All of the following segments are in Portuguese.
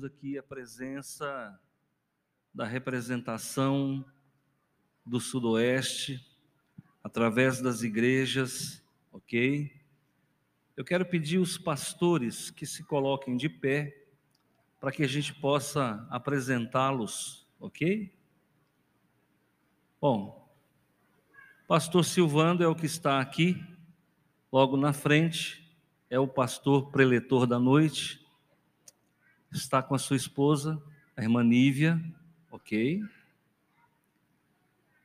temos aqui a presença da representação do Sudoeste, através das igrejas, ok? Eu quero pedir os pastores que se coloquem de pé, para que a gente possa apresentá-los, ok? Bom, pastor Silvando é o que está aqui, logo na frente, é o pastor preletor da noite, está com a sua esposa, a irmã Nívia, ok?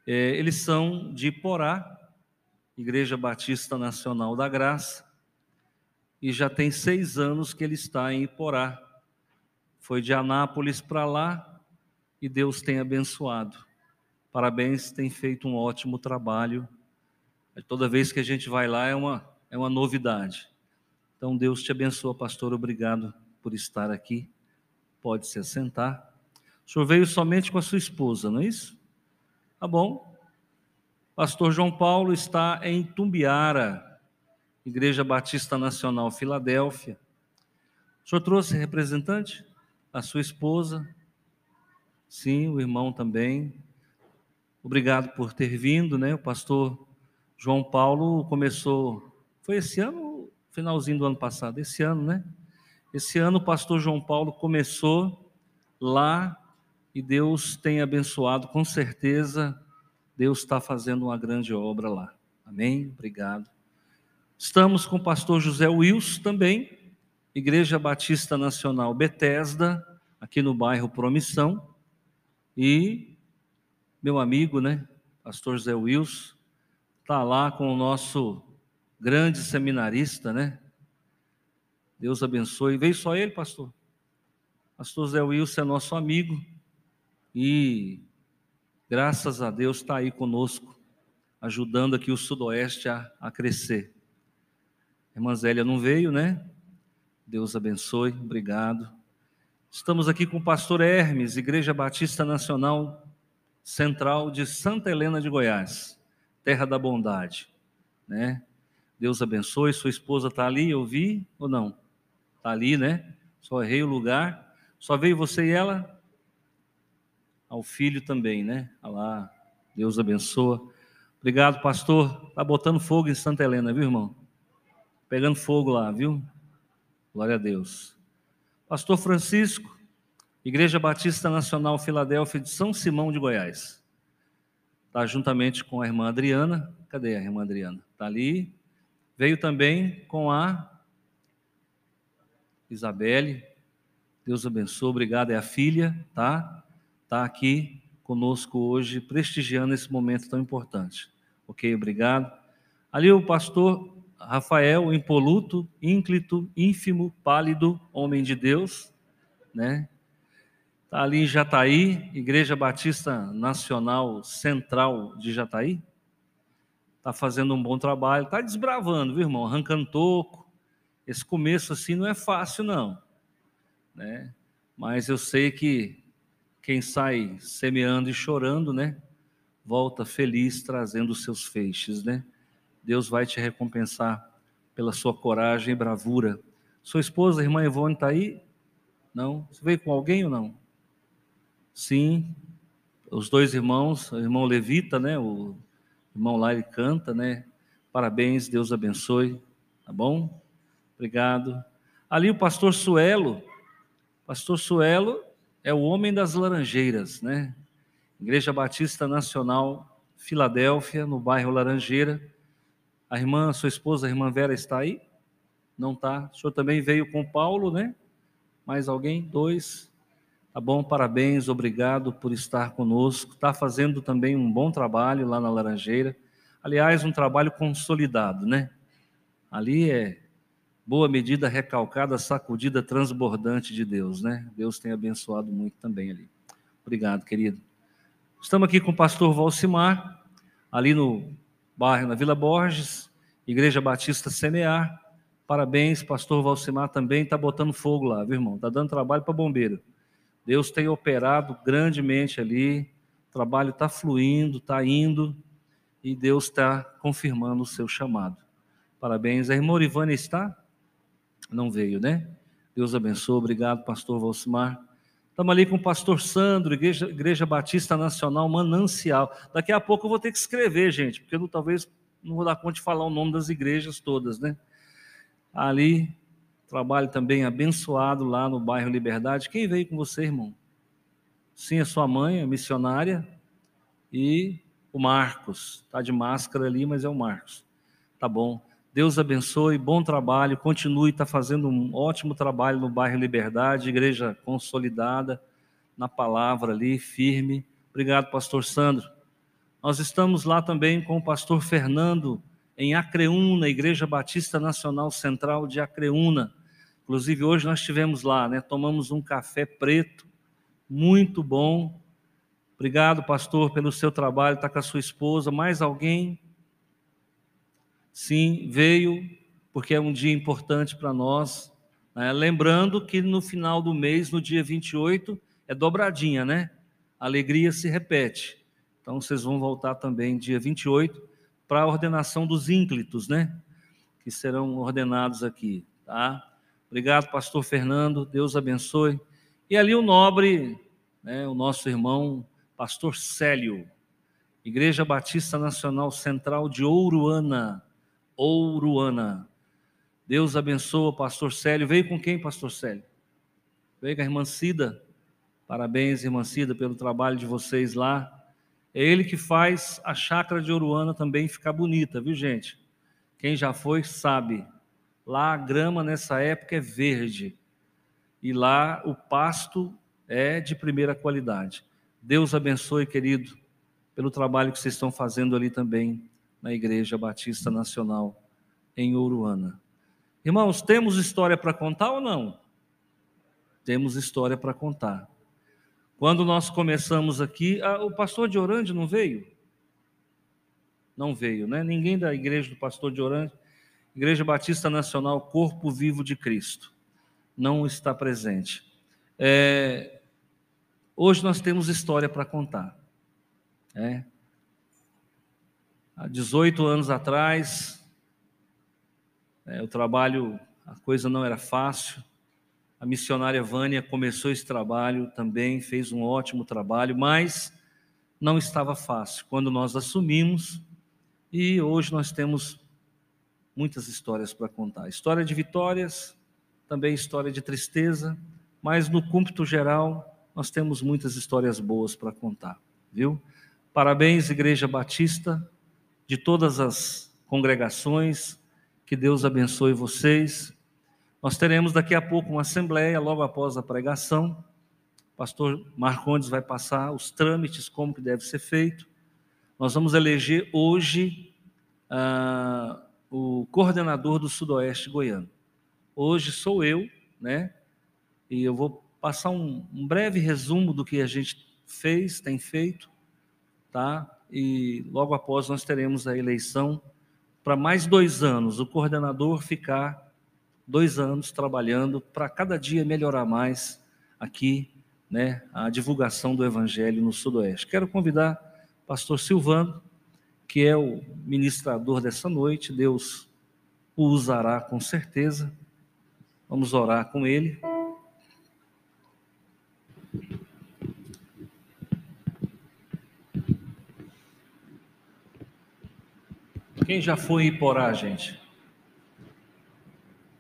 É, eles são de Porá, Igreja Batista Nacional da Graça, e já tem seis anos que ele está em Iporá. Foi de Anápolis para lá e Deus tem abençoado. Parabéns, tem feito um ótimo trabalho. Toda vez que a gente vai lá é uma, é uma novidade. Então, Deus te abençoa, pastor. Obrigado por estar aqui. Pode se assentar. O senhor veio somente com a sua esposa, não é isso? Tá bom. Pastor João Paulo está em Tumbiara, Igreja Batista Nacional Filadélfia. O senhor trouxe representante? A sua esposa? Sim, o irmão também. Obrigado por ter vindo, né? O pastor João Paulo começou, foi esse ano, finalzinho do ano passado, esse ano, né? Esse ano o pastor João Paulo começou lá e Deus tem abençoado, com certeza, Deus está fazendo uma grande obra lá. Amém? Obrigado. Estamos com o pastor José Wilson também, Igreja Batista Nacional Betesda, aqui no bairro Promissão, e meu amigo, né, pastor José Wilson, está lá com o nosso grande seminarista, né? Deus abençoe. Veio só ele, pastor? Pastor Zé Wilson é nosso amigo e, graças a Deus, está aí conosco, ajudando aqui o Sudoeste a, a crescer. A irmã Zélia não veio, né? Deus abençoe, obrigado. Estamos aqui com o pastor Hermes, Igreja Batista Nacional Central de Santa Helena de Goiás, terra da bondade, né? Deus abençoe. Sua esposa está ali, eu vi ou não? Está ali, né? Só errei o lugar. Só veio você e ela? Ao filho também, né? Olha lá. Deus abençoa. Obrigado, pastor. Está botando fogo em Santa Helena, viu, irmão? Pegando fogo lá, viu? Glória a Deus. Pastor Francisco, Igreja Batista Nacional Filadélfia de São Simão de Goiás. Está juntamente com a irmã Adriana. Cadê a irmã Adriana? Está ali. Veio também com a Isabelle. Deus abençoe, obrigado. É a filha, tá? Está aqui conosco hoje, prestigiando esse momento tão importante. Ok, obrigado. Ali o pastor Rafael, impoluto, ínclito, ínfimo, pálido, homem de Deus, né? Está ali em Jataí, Igreja Batista Nacional Central de Jataí está fazendo um bom trabalho, está desbravando, viu, irmão? Arrancando toco. Esse começo assim não é fácil, não. Né? Mas eu sei que quem sai semeando e chorando, né? Volta feliz trazendo os seus feixes, né? Deus vai te recompensar pela sua coragem e bravura. Sua esposa, irmã Ivone, está aí? Não? Você veio com alguém ou não? Sim. Os dois irmãos, o irmão Levita, né? O irmão lá ele canta, né? Parabéns, Deus abençoe, tá bom? Obrigado. Ali o pastor Suelo, pastor Suelo é o homem das laranjeiras, né? Igreja Batista Nacional, Filadélfia, no bairro Laranjeira. A irmã, sua esposa, a irmã Vera está aí? Não está. O senhor também veio com Paulo, né? Mais alguém? Dois. Tá bom, parabéns, obrigado por estar conosco. Está fazendo também um bom trabalho lá na Laranjeira. Aliás, um trabalho consolidado, né? Ali é boa medida recalcada, sacudida, transbordante de Deus, né? Deus tem abençoado muito também ali. Obrigado, querido. Estamos aqui com o pastor Valcimar, ali no bairro, na Vila Borges, Igreja Batista Semear. Parabéns, pastor Valcimar também está botando fogo lá, viu, irmão? Está dando trabalho para bombeiro. Deus tem operado grandemente ali, o trabalho está fluindo, está indo, e Deus está confirmando o seu chamado. Parabéns. A irmã Orivânia está? Não veio, né? Deus abençoe. Obrigado, pastor Valsimar. Estamos ali com o pastor Sandro, Igreja, Igreja Batista Nacional Manancial. Daqui a pouco eu vou ter que escrever, gente, porque talvez não vou dar conta de falar o nome das igrejas todas, né? Ali, trabalho também abençoado lá no bairro Liberdade. Quem veio com você, irmão? Sim, a sua mãe, a missionária, e o Marcos. Está de máscara ali, mas é o Marcos. Tá bom. Deus abençoe, bom trabalho, continue, está fazendo um ótimo trabalho no bairro Liberdade, igreja consolidada, na palavra ali, firme. Obrigado, pastor Sandro. Nós estamos lá também com o pastor Fernando, em Acreúna, Igreja Batista Nacional Central de Acreúna. Inclusive, hoje nós estivemos lá, né? tomamos um café preto, muito bom. Obrigado, pastor, pelo seu trabalho, está com a sua esposa. Mais alguém? Sim, veio porque é um dia importante para nós. Né? Lembrando que no final do mês, no dia 28, é dobradinha, né? A alegria se repete. Então vocês vão voltar também dia 28 para a ordenação dos ínclitos, né? Que serão ordenados aqui, tá? Obrigado, pastor Fernando. Deus abençoe. E ali o nobre, né, o nosso irmão, pastor Célio, Igreja Batista Nacional Central de Ouruana. Ouruana. Deus abençoa o pastor Célio. Veio com quem, pastor Célio? Veio com a irmã Cida. Parabéns, irmã Cida, pelo trabalho de vocês lá. É ele que faz a chácara de Oruana também ficar bonita, viu, gente? Quem já foi sabe. Lá a grama nessa época é verde. E lá o pasto é de primeira qualidade. Deus abençoe, querido, pelo trabalho que vocês estão fazendo ali também na Igreja Batista Nacional em Uruana. Irmãos, temos história para contar ou não? Temos história para contar. Quando nós começamos aqui, ah, o pastor de Orande não veio? Não veio, né? Ninguém da igreja do pastor de Orande, Igreja Batista Nacional Corpo Vivo de Cristo, não está presente. É, hoje nós temos história para contar. É, há 18 anos atrás, é, o trabalho, a coisa não era fácil. A missionária Vânia começou esse trabalho também, fez um ótimo trabalho, mas não estava fácil quando nós assumimos e hoje nós temos muitas histórias para contar. História de vitórias, também história de tristeza, mas no cômputo geral nós temos muitas histórias boas para contar, viu? Parabéns, Igreja Batista, de todas as congregações. Que Deus abençoe vocês. Nós teremos daqui a pouco uma assembleia, logo após a pregação. O pastor Marcondes vai passar os trâmites, como que deve ser feito. Nós vamos eleger hoje ah, o coordenador do Sudoeste Goiano. Hoje sou eu, né? E eu vou passar um, um breve resumo do que a gente fez, tem feito, tá? E logo após nós teremos a eleição para mais dois anos, o coordenador ficar dois anos trabalhando para cada dia melhorar mais aqui né, a divulgação do Evangelho no Sudoeste. Quero convidar o pastor Silvano, que é o ministrador dessa noite, Deus o usará com certeza. Vamos orar com ele. Quem já foi Iporá, gente?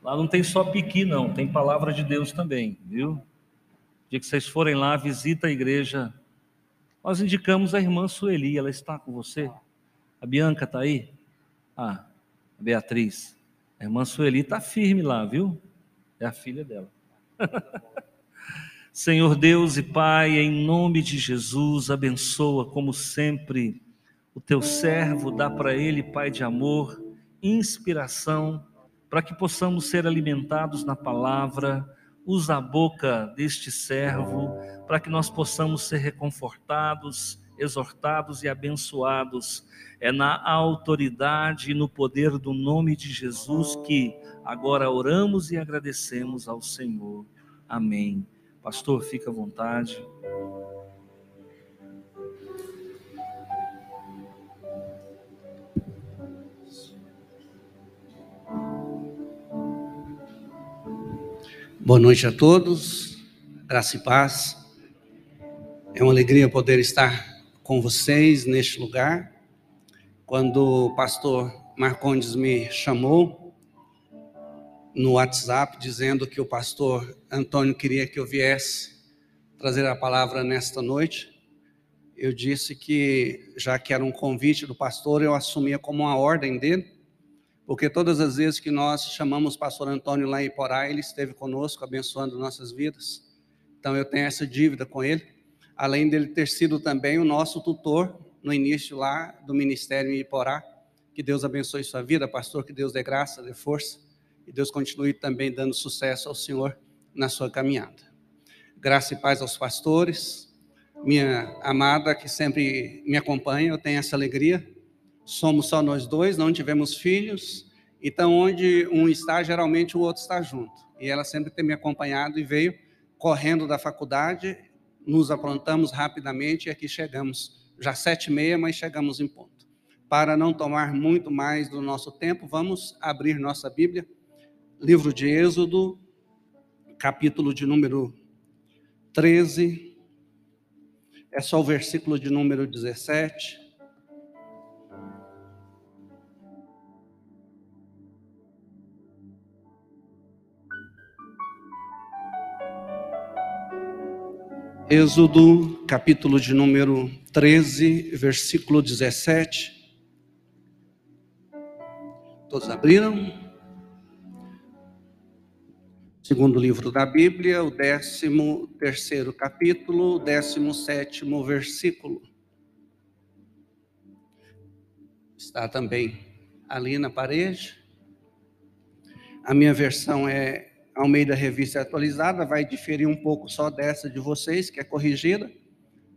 Lá não tem só piqui, não, tem palavra de Deus também, viu? Dia que vocês forem lá, visita a igreja. Nós indicamos a irmã Sueli, ela está com você? A Bianca está aí? Ah, a Beatriz. A irmã Sueli está firme lá, viu? É a filha dela. Senhor Deus e Pai, em nome de Jesus, abençoa como sempre o teu servo, dá para ele, Pai de amor, inspiração, para que possamos ser alimentados na palavra. Usa a boca deste servo, para que nós possamos ser reconfortados, exortados e abençoados. É na autoridade e no poder do nome de Jesus que agora oramos e agradecemos ao Senhor. Amém. Pastor, fica à vontade. Boa noite a todos, graça e paz. É uma alegria poder estar com vocês neste lugar. Quando o pastor Marcondes me chamou no WhatsApp dizendo que o pastor Antônio queria que eu viesse trazer a palavra nesta noite, eu disse que já que era um convite do pastor, eu assumia como uma ordem dele porque todas as vezes que nós chamamos o pastor Antônio lá em Iporá, ele esteve conosco, abençoando nossas vidas. Então eu tenho essa dívida com ele, além dele ter sido também o nosso tutor no início lá do ministério em Iporá. Que Deus abençoe sua vida, pastor, que Deus dê graça, dê força, e Deus continue também dando sucesso ao Senhor na sua caminhada. Graça e paz aos pastores, minha amada que sempre me acompanha, eu tenho essa alegria somos só nós dois, não tivemos filhos, então onde um está, geralmente o outro está junto. E ela sempre tem me acompanhado e veio correndo da faculdade, nos aprontamos rapidamente e aqui chegamos, já sete e meia, mas chegamos em ponto. Para não tomar muito mais do nosso tempo, vamos abrir nossa Bíblia, livro de Êxodo, capítulo de número 13, é só o versículo de número 17. Êxodo, capítulo de número 13, versículo 17. Todos abriram? Segundo livro da Bíblia, o décimo terceiro capítulo, décimo sétimo versículo. Está também ali na parede. A minha versão é Almeida Revista Atualizada vai diferir um pouco só dessa de vocês, que é corrigida,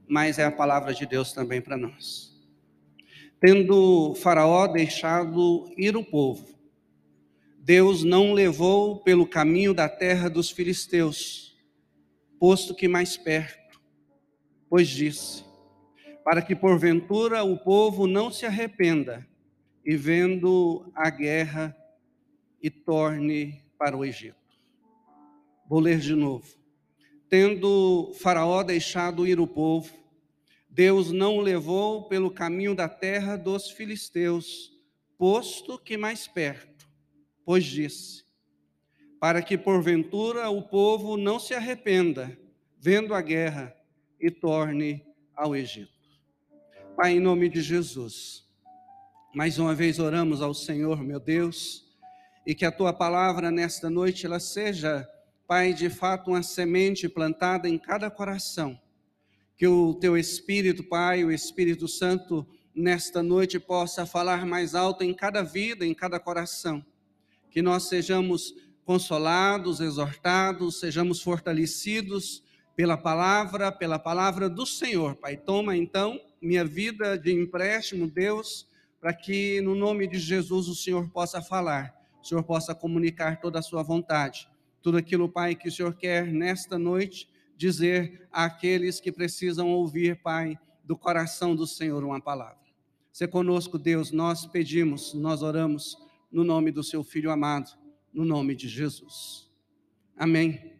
mas é a palavra de Deus também para nós. Tendo Faraó deixado ir o povo, Deus não levou pelo caminho da terra dos filisteus, posto que mais perto, pois disse: para que porventura o povo não se arrependa e vendo a guerra e torne para o Egito. Vou ler de novo. Tendo Faraó deixado ir o povo, Deus não o levou pelo caminho da terra dos filisteus, posto que mais perto, pois disse: para que porventura o povo não se arrependa, vendo a guerra, e torne ao Egito. Pai, em nome de Jesus, mais uma vez oramos ao Senhor, meu Deus, e que a tua palavra nesta noite ela seja Pai, de fato, uma semente plantada em cada coração. Que o teu Espírito, Pai, o Espírito Santo, nesta noite possa falar mais alto em cada vida, em cada coração. Que nós sejamos consolados, exortados, sejamos fortalecidos pela palavra, pela palavra do Senhor. Pai, toma então minha vida de empréstimo, Deus, para que no nome de Jesus o Senhor possa falar, o Senhor possa comunicar toda a sua vontade tudo aquilo, Pai, que o Senhor quer nesta noite dizer àqueles que precisam ouvir, Pai, do coração do Senhor uma palavra. Se conosco, Deus, nós pedimos, nós oramos no nome do seu filho amado, no nome de Jesus. Amém.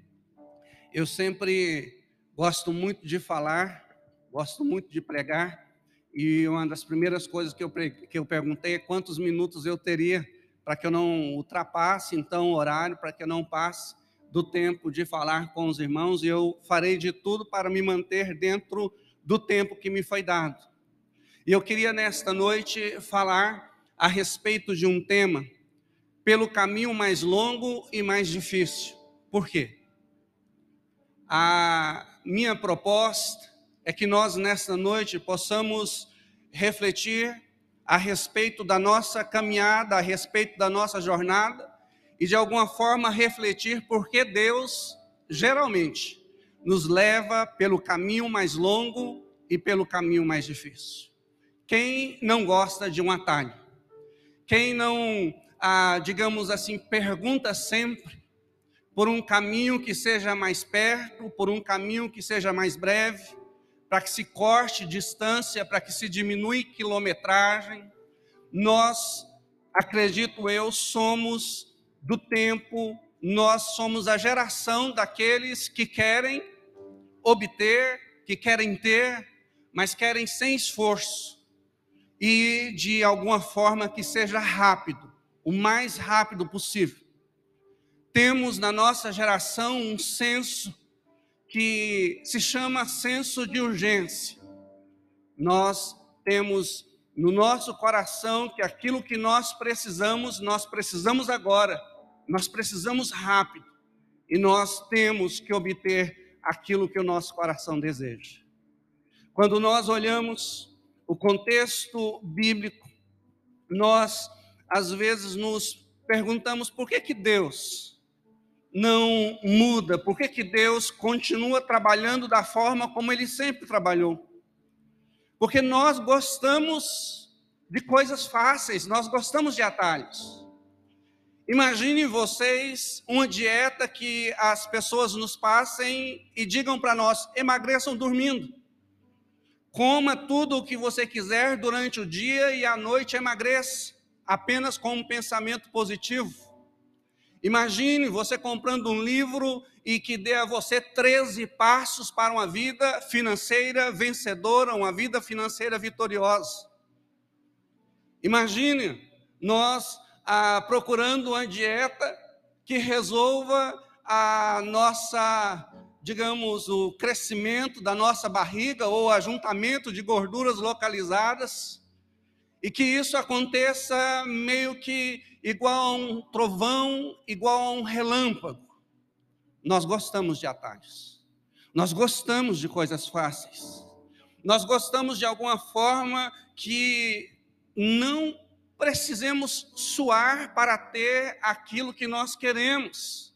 Eu sempre gosto muito de falar, gosto muito de pregar, e uma das primeiras coisas que eu, que eu perguntei é quantos minutos eu teria para que eu não ultrapasse então o horário, para que eu não passe do tempo de falar com os irmãos, e eu farei de tudo para me manter dentro do tempo que me foi dado. E eu queria nesta noite falar a respeito de um tema pelo caminho mais longo e mais difícil. Por quê? A minha proposta é que nós nesta noite possamos refletir a respeito da nossa caminhada, a respeito da nossa jornada e de alguma forma refletir por que Deus geralmente nos leva pelo caminho mais longo e pelo caminho mais difícil. Quem não gosta de um atalho? Quem não, ah, digamos assim, pergunta sempre por um caminho que seja mais perto, por um caminho que seja mais breve, para que se corte distância, para que se diminui quilometragem. Nós, acredito eu, somos do tempo nós somos a geração daqueles que querem obter, que querem ter, mas querem sem esforço e de alguma forma que seja rápido, o mais rápido possível. Temos na nossa geração um senso que se chama senso de urgência. Nós temos no nosso coração que aquilo que nós precisamos, nós precisamos agora, nós precisamos rápido, e nós temos que obter aquilo que o nosso coração deseja. Quando nós olhamos o contexto bíblico, nós às vezes nos perguntamos por que que Deus não muda, por que que Deus continua trabalhando da forma como ele sempre trabalhou? Porque nós gostamos de coisas fáceis, nós gostamos de atalhos. Imagine vocês uma dieta que as pessoas nos passem e digam para nós: emagreçam dormindo. Coma tudo o que você quiser durante o dia e à noite emagreça, apenas com um pensamento positivo. Imagine você comprando um livro e que dê a você 13 passos para uma vida financeira vencedora, uma vida financeira vitoriosa. Imagine nós ah, procurando uma dieta que resolva a nossa, digamos, o crescimento da nossa barriga ou ajuntamento de gorduras localizadas, e que isso aconteça meio que igual a um trovão, igual a um relâmpago. Nós gostamos de atalhos. Nós gostamos de coisas fáceis. Nós gostamos de alguma forma que não precisemos suar para ter aquilo que nós queremos.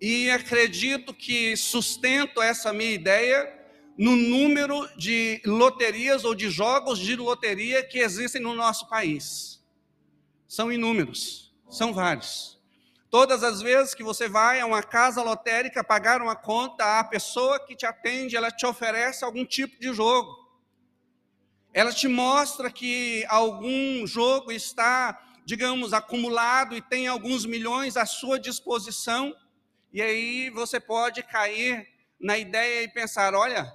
E acredito que sustento essa minha ideia no número de loterias ou de jogos de loteria que existem no nosso país. São inúmeros, são vários. Todas as vezes que você vai a uma casa lotérica pagar uma conta, a pessoa que te atende, ela te oferece algum tipo de jogo. Ela te mostra que algum jogo está, digamos, acumulado e tem alguns milhões à sua disposição, e aí você pode cair na ideia e pensar: olha,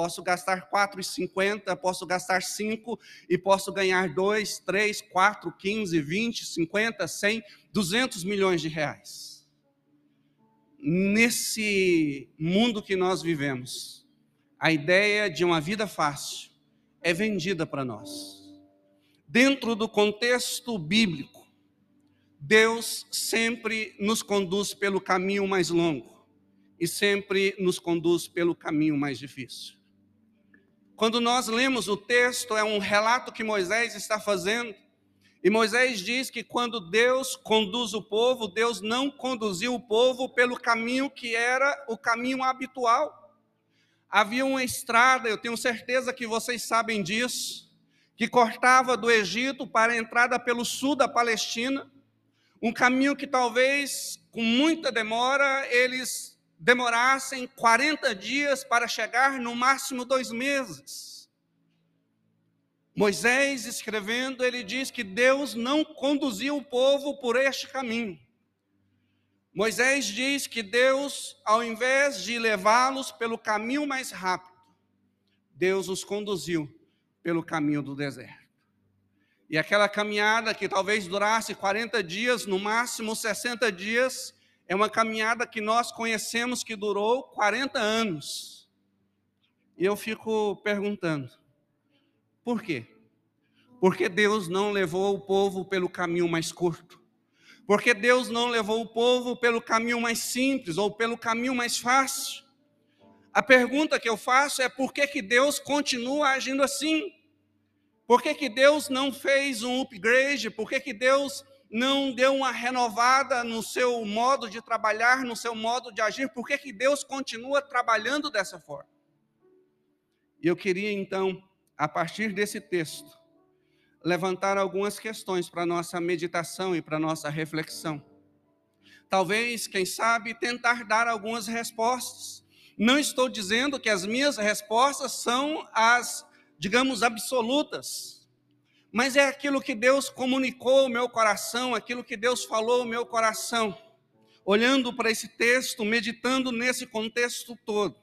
posso gastar 4,50, posso gastar 5 e posso ganhar 2, 3, 4, 15, 20, 50, 100, 200 milhões de reais. Nesse mundo que nós vivemos, a ideia de uma vida fácil, é vendida para nós. Dentro do contexto bíblico, Deus sempre nos conduz pelo caminho mais longo e sempre nos conduz pelo caminho mais difícil. Quando nós lemos o texto, é um relato que Moisés está fazendo, e Moisés diz que quando Deus conduz o povo, Deus não conduziu o povo pelo caminho que era o caminho habitual. Havia uma estrada, eu tenho certeza que vocês sabem disso, que cortava do Egito para a entrada pelo sul da Palestina, um caminho que talvez com muita demora eles demorassem 40 dias para chegar, no máximo dois meses. Moisés escrevendo, ele diz que Deus não conduziu o povo por este caminho. Moisés diz que Deus, ao invés de levá-los pelo caminho mais rápido, Deus os conduziu pelo caminho do deserto. E aquela caminhada que talvez durasse 40 dias, no máximo 60 dias, é uma caminhada que nós conhecemos que durou 40 anos. E eu fico perguntando, por quê? Porque Deus não levou o povo pelo caminho mais curto? Porque Deus não levou o povo pelo caminho mais simples ou pelo caminho mais fácil. A pergunta que eu faço é por que, que Deus continua agindo assim? Por que, que Deus não fez um upgrade? Por que, que Deus não deu uma renovada no seu modo de trabalhar, no seu modo de agir? Por que, que Deus continua trabalhando dessa forma? E eu queria então, a partir desse texto, levantar algumas questões para nossa meditação e para nossa reflexão. Talvez, quem sabe, tentar dar algumas respostas. Não estou dizendo que as minhas respostas são as, digamos, absolutas, mas é aquilo que Deus comunicou ao meu coração, aquilo que Deus falou ao meu coração. olhando para esse texto, meditando nesse contexto todo.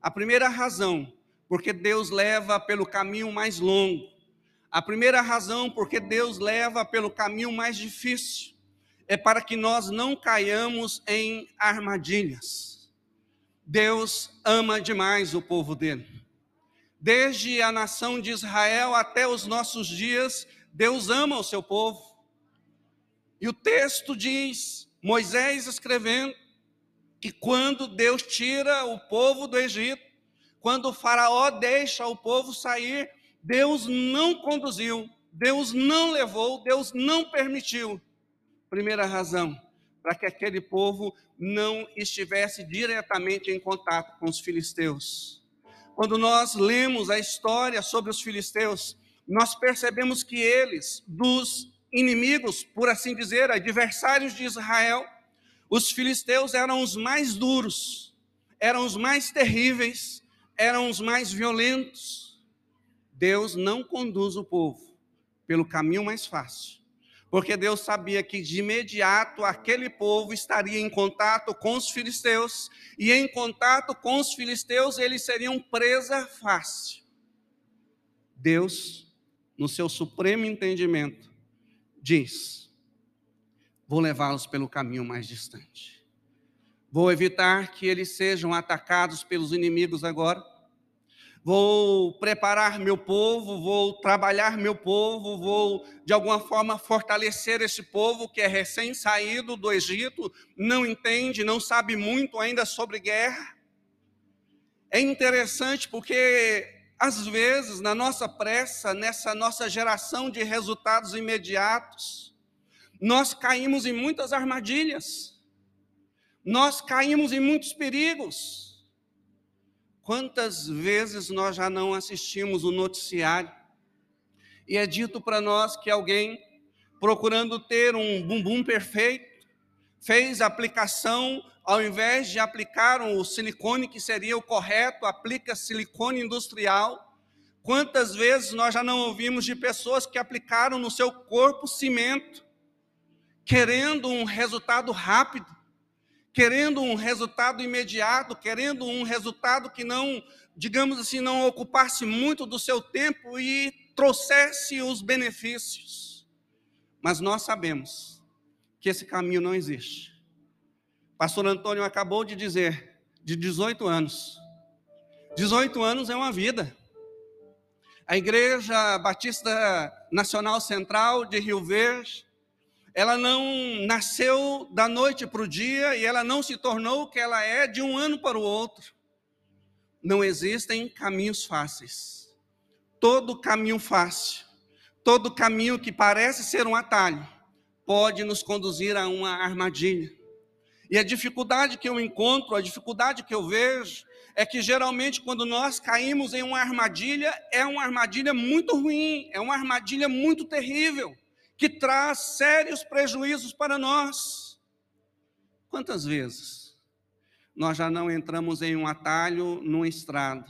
A primeira razão, porque Deus leva pelo caminho mais longo. A primeira razão, porque Deus leva pelo caminho mais difícil, é para que nós não caiamos em armadilhas. Deus ama demais o povo dele. Desde a nação de Israel até os nossos dias, Deus ama o seu povo. E o texto diz, Moisés escrevendo, que quando Deus tira o povo do Egito, quando o Faraó deixa o povo sair, Deus não conduziu, Deus não levou, Deus não permitiu. Primeira razão, para que aquele povo não estivesse diretamente em contato com os filisteus. Quando nós lemos a história sobre os filisteus, nós percebemos que eles, dos inimigos, por assim dizer, adversários de Israel, os filisteus eram os mais duros, eram os mais terríveis, eram os mais violentos. Deus não conduz o povo pelo caminho mais fácil, porque Deus sabia que de imediato aquele povo estaria em contato com os filisteus, e em contato com os filisteus eles seriam presa fácil. Deus no seu supremo entendimento, diz: Vou levá-los pelo caminho mais distante. Vou evitar que eles sejam atacados pelos inimigos agora. Vou preparar meu povo, vou trabalhar meu povo, vou de alguma forma fortalecer esse povo que é recém-saído do Egito, não entende, não sabe muito ainda sobre guerra. É interessante porque às vezes, na nossa pressa, nessa nossa geração de resultados imediatos, nós caímos em muitas armadilhas, nós caímos em muitos perigos. Quantas vezes nós já não assistimos o noticiário e é dito para nós que alguém, procurando ter um bumbum perfeito, fez a aplicação ao invés de aplicar o silicone que seria o correto, aplica silicone industrial. Quantas vezes nós já não ouvimos de pessoas que aplicaram no seu corpo cimento, querendo um resultado rápido, querendo um resultado imediato, querendo um resultado que não, digamos assim, não ocupasse muito do seu tempo e trouxesse os benefícios. Mas nós sabemos que esse caminho não existe. Pastor Antônio acabou de dizer, de 18 anos. 18 anos é uma vida. A Igreja Batista Nacional Central de Rio Verde, ela não nasceu da noite para o dia e ela não se tornou o que ela é de um ano para o outro. Não existem caminhos fáceis. Todo caminho fácil, todo caminho que parece ser um atalho, pode nos conduzir a uma armadilha. E a dificuldade que eu encontro, a dificuldade que eu vejo, é que geralmente quando nós caímos em uma armadilha, é uma armadilha muito ruim, é uma armadilha muito terrível, que traz sérios prejuízos para nós. Quantas vezes nós já não entramos em um atalho numa estrada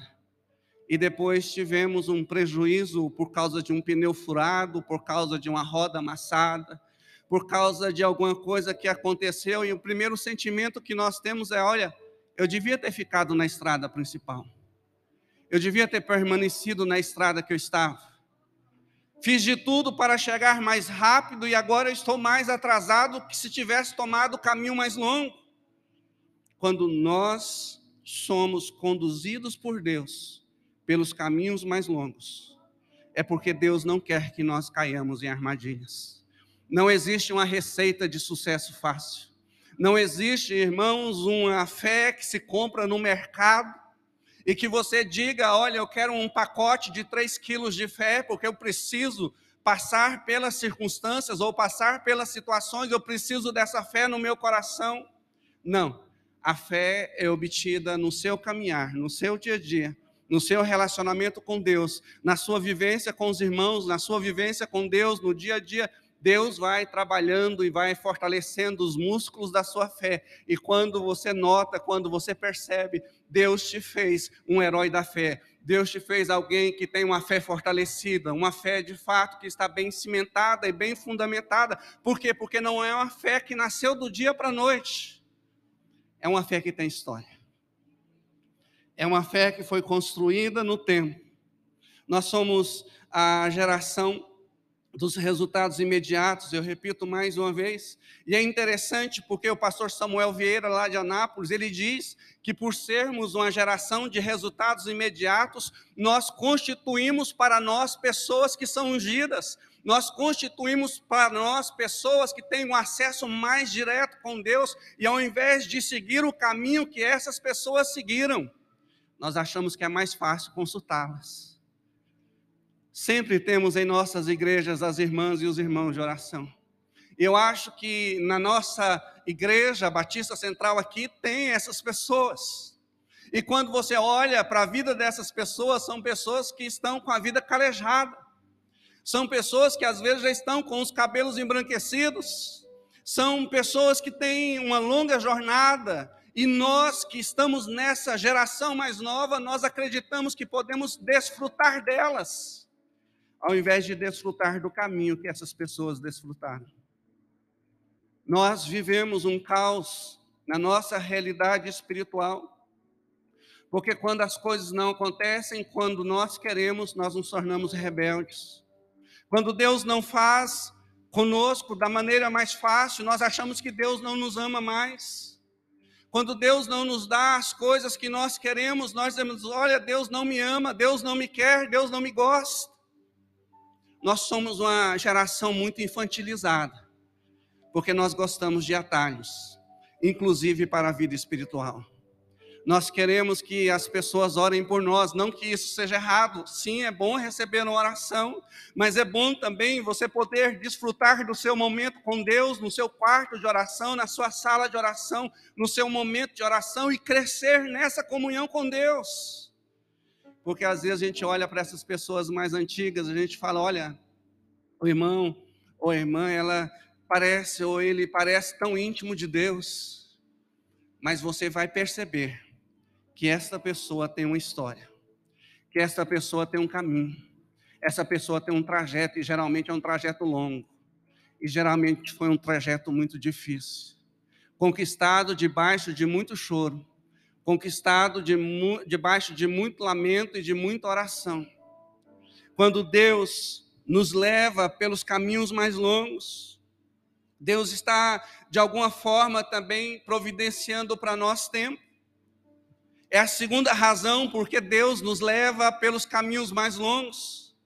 e depois tivemos um prejuízo por causa de um pneu furado, por causa de uma roda amassada, por causa de alguma coisa que aconteceu, e o primeiro sentimento que nós temos é: olha, eu devia ter ficado na estrada principal, eu devia ter permanecido na estrada que eu estava. Fiz de tudo para chegar mais rápido e agora estou mais atrasado que se tivesse tomado o caminho mais longo. Quando nós somos conduzidos por Deus pelos caminhos mais longos, é porque Deus não quer que nós caiamos em armadilhas. Não existe uma receita de sucesso fácil. Não existe, irmãos, uma fé que se compra no mercado e que você diga: olha, eu quero um pacote de 3 quilos de fé, porque eu preciso passar pelas circunstâncias ou passar pelas situações, eu preciso dessa fé no meu coração. Não. A fé é obtida no seu caminhar, no seu dia a dia, no seu relacionamento com Deus, na sua vivência com os irmãos, na sua vivência com Deus, no dia a dia Deus vai trabalhando e vai fortalecendo os músculos da sua fé. E quando você nota, quando você percebe, Deus te fez um herói da fé. Deus te fez alguém que tem uma fé fortalecida, uma fé de fato que está bem cimentada e bem fundamentada. Por quê? Porque não é uma fé que nasceu do dia para a noite. É uma fé que tem história. É uma fé que foi construída no tempo. Nós somos a geração dos resultados imediatos, eu repito mais uma vez, e é interessante porque o pastor Samuel Vieira, lá de Anápolis, ele diz que por sermos uma geração de resultados imediatos, nós constituímos para nós pessoas que são ungidas, nós constituímos para nós pessoas que têm um acesso mais direto com Deus, e ao invés de seguir o caminho que essas pessoas seguiram, nós achamos que é mais fácil consultá-las Sempre temos em nossas igrejas as irmãs e os irmãos de oração. Eu acho que na nossa igreja Batista Central aqui tem essas pessoas. E quando você olha para a vida dessas pessoas, são pessoas que estão com a vida calejada. São pessoas que às vezes já estão com os cabelos embranquecidos. São pessoas que têm uma longa jornada. E nós que estamos nessa geração mais nova, nós acreditamos que podemos desfrutar delas ao invés de desfrutar do caminho que essas pessoas desfrutaram. Nós vivemos um caos na nossa realidade espiritual, porque quando as coisas não acontecem, quando nós queremos, nós nos tornamos rebeldes. Quando Deus não faz conosco da maneira mais fácil, nós achamos que Deus não nos ama mais. Quando Deus não nos dá as coisas que nós queremos, nós dizemos: olha, Deus não me ama, Deus não me quer, Deus não me gosta nós somos uma geração muito infantilizada, porque nós gostamos de atalhos, inclusive para a vida espiritual. Nós queremos que as pessoas orem por nós, não que isso seja errado. Sim, é bom receber uma oração, mas é bom também você poder desfrutar do seu momento com Deus, no seu quarto de oração, na sua sala de oração, no seu momento de oração e crescer nessa comunhão com Deus. Porque às vezes a gente olha para essas pessoas mais antigas, a gente fala, olha, o irmão ou a irmã, ela parece ou ele parece tão íntimo de Deus, mas você vai perceber que esta pessoa tem uma história, que esta pessoa tem um caminho, essa pessoa tem um trajeto e geralmente é um trajeto longo, e geralmente foi um trajeto muito difícil, conquistado debaixo de muito choro, conquistado de, debaixo de muito lamento e de muita oração. Quando Deus nos leva pelos caminhos mais longos, Deus está, de alguma forma, também providenciando para nós tempo. É a segunda razão porque Deus nos leva pelos caminhos mais longos.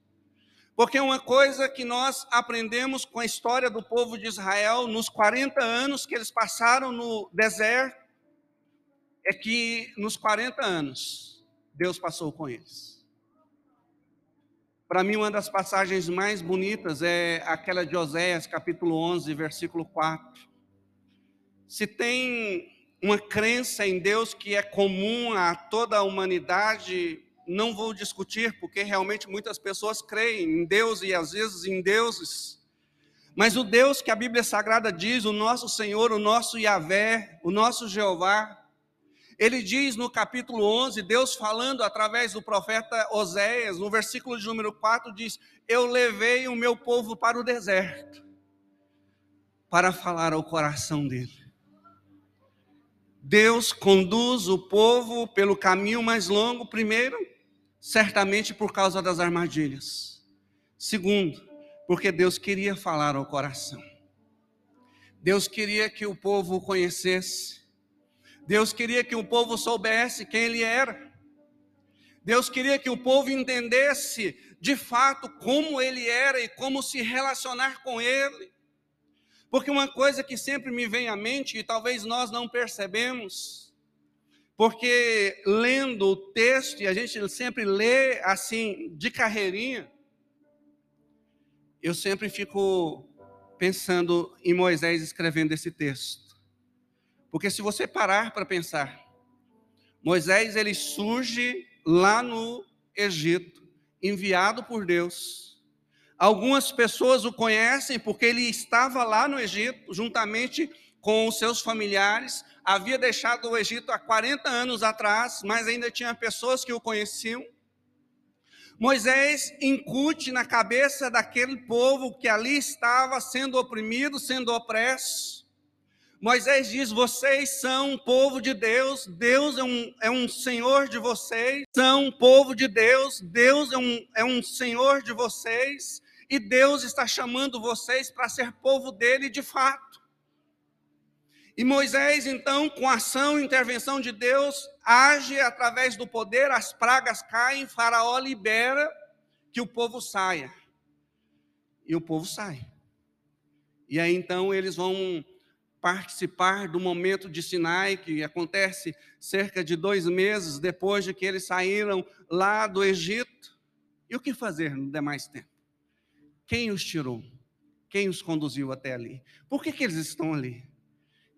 Porque uma coisa que nós aprendemos com a história do povo de Israel, nos 40 anos que eles passaram no deserto, é que nos 40 anos, Deus passou com eles. Para mim, uma das passagens mais bonitas é aquela de Oséias, capítulo 11, versículo 4. Se tem uma crença em Deus que é comum a toda a humanidade, não vou discutir, porque realmente muitas pessoas creem em Deus e às vezes em deuses. Mas o Deus que a Bíblia Sagrada diz, o nosso Senhor, o nosso Yahvé, o nosso Jeová, ele diz no capítulo 11, Deus falando através do profeta Oséias, no versículo de número 4, diz: Eu levei o meu povo para o deserto, para falar ao coração dele. Deus conduz o povo pelo caminho mais longo, primeiro, certamente por causa das armadilhas. Segundo, porque Deus queria falar ao coração. Deus queria que o povo conhecesse Deus queria que o povo soubesse quem ele era. Deus queria que o povo entendesse de fato como ele era e como se relacionar com ele. Porque uma coisa que sempre me vem à mente e talvez nós não percebemos, porque lendo o texto, e a gente sempre lê assim, de carreirinha, eu sempre fico pensando em Moisés escrevendo esse texto. Porque se você parar para pensar, Moisés ele surge lá no Egito, enviado por Deus. Algumas pessoas o conhecem porque ele estava lá no Egito, juntamente com os seus familiares, havia deixado o Egito há 40 anos atrás, mas ainda tinha pessoas que o conheciam. Moisés incute na cabeça daquele povo que ali estava sendo oprimido, sendo opresso. Moisés diz: Vocês são um povo de Deus, Deus é um, é um Senhor de vocês, são um povo de Deus, Deus é um, é um Senhor de vocês, e Deus está chamando vocês para ser povo dele de fato. E Moisés, então, com a ação e intervenção de Deus, age através do poder, as pragas caem, Faraó libera que o povo saia. E o povo sai. E aí então eles vão participar do momento de Sinai, que acontece cerca de dois meses depois de que eles saíram lá do Egito. E o que fazer no demais tempo? Quem os tirou? Quem os conduziu até ali? Por que, que eles estão ali?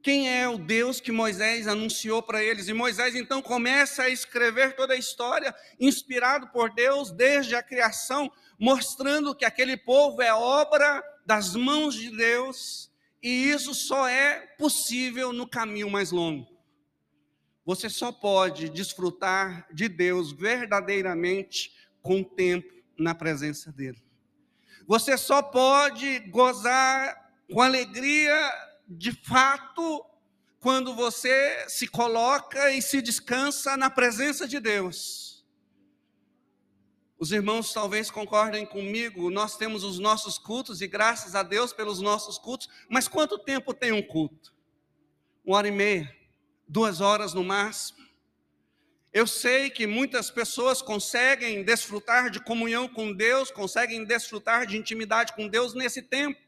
Quem é o Deus que Moisés anunciou para eles? E Moisés então começa a escrever toda a história, inspirado por Deus desde a criação, mostrando que aquele povo é obra das mãos de Deus, e isso só é possível no caminho mais longo. Você só pode desfrutar de Deus verdadeiramente com o tempo na presença dele. Você só pode gozar com alegria de fato quando você se coloca e se descansa na presença de Deus. Os irmãos talvez concordem comigo, nós temos os nossos cultos e graças a Deus pelos nossos cultos, mas quanto tempo tem um culto? Uma hora e meia, duas horas no máximo. Eu sei que muitas pessoas conseguem desfrutar de comunhão com Deus, conseguem desfrutar de intimidade com Deus nesse tempo.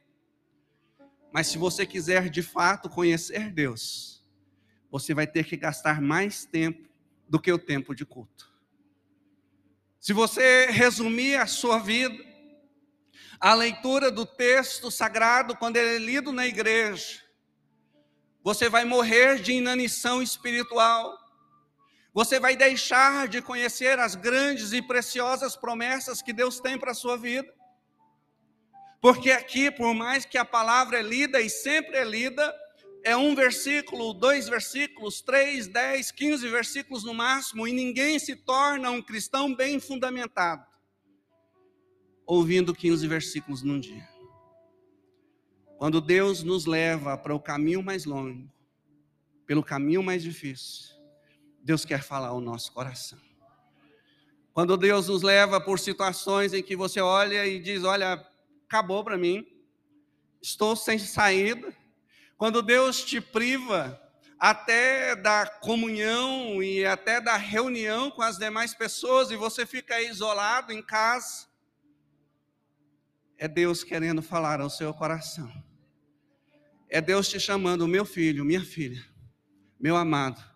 Mas se você quiser de fato conhecer Deus, você vai ter que gastar mais tempo do que o tempo de culto. Se você resumir a sua vida, a leitura do texto sagrado, quando ele é lido na igreja, você vai morrer de inanição espiritual, você vai deixar de conhecer as grandes e preciosas promessas que Deus tem para a sua vida. Porque aqui, por mais que a palavra é lida e sempre é lida, é um versículo, dois versículos, três, dez, quinze versículos no máximo, e ninguém se torna um cristão bem fundamentado, ouvindo 15 versículos num dia. Quando Deus nos leva para o caminho mais longo, pelo caminho mais difícil, Deus quer falar ao nosso coração. Quando Deus nos leva por situações em que você olha e diz: Olha, acabou para mim, estou sem saída. Quando Deus te priva até da comunhão e até da reunião com as demais pessoas e você fica isolado em casa, é Deus querendo falar ao seu coração. É Deus te chamando, meu filho, minha filha, meu amado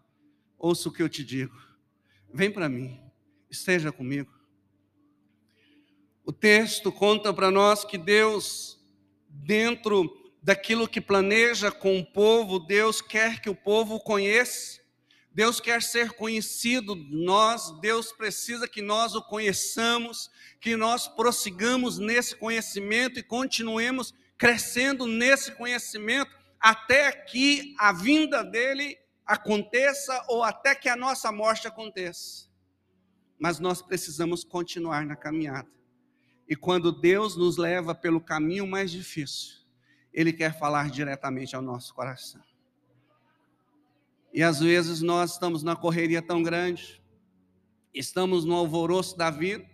ouça o que eu te digo. Vem para mim, esteja comigo. O texto conta para nós que Deus, dentro daquilo que planeja com o povo, Deus quer que o povo conheça, Deus quer ser conhecido nós, Deus precisa que nós o conheçamos, que nós prossigamos nesse conhecimento e continuemos crescendo nesse conhecimento até que a vinda dele aconteça ou até que a nossa morte aconteça. Mas nós precisamos continuar na caminhada. E quando Deus nos leva pelo caminho mais difícil, Ele quer falar diretamente ao nosso coração. E às vezes nós estamos na correria tão grande, estamos no alvoroço da vida,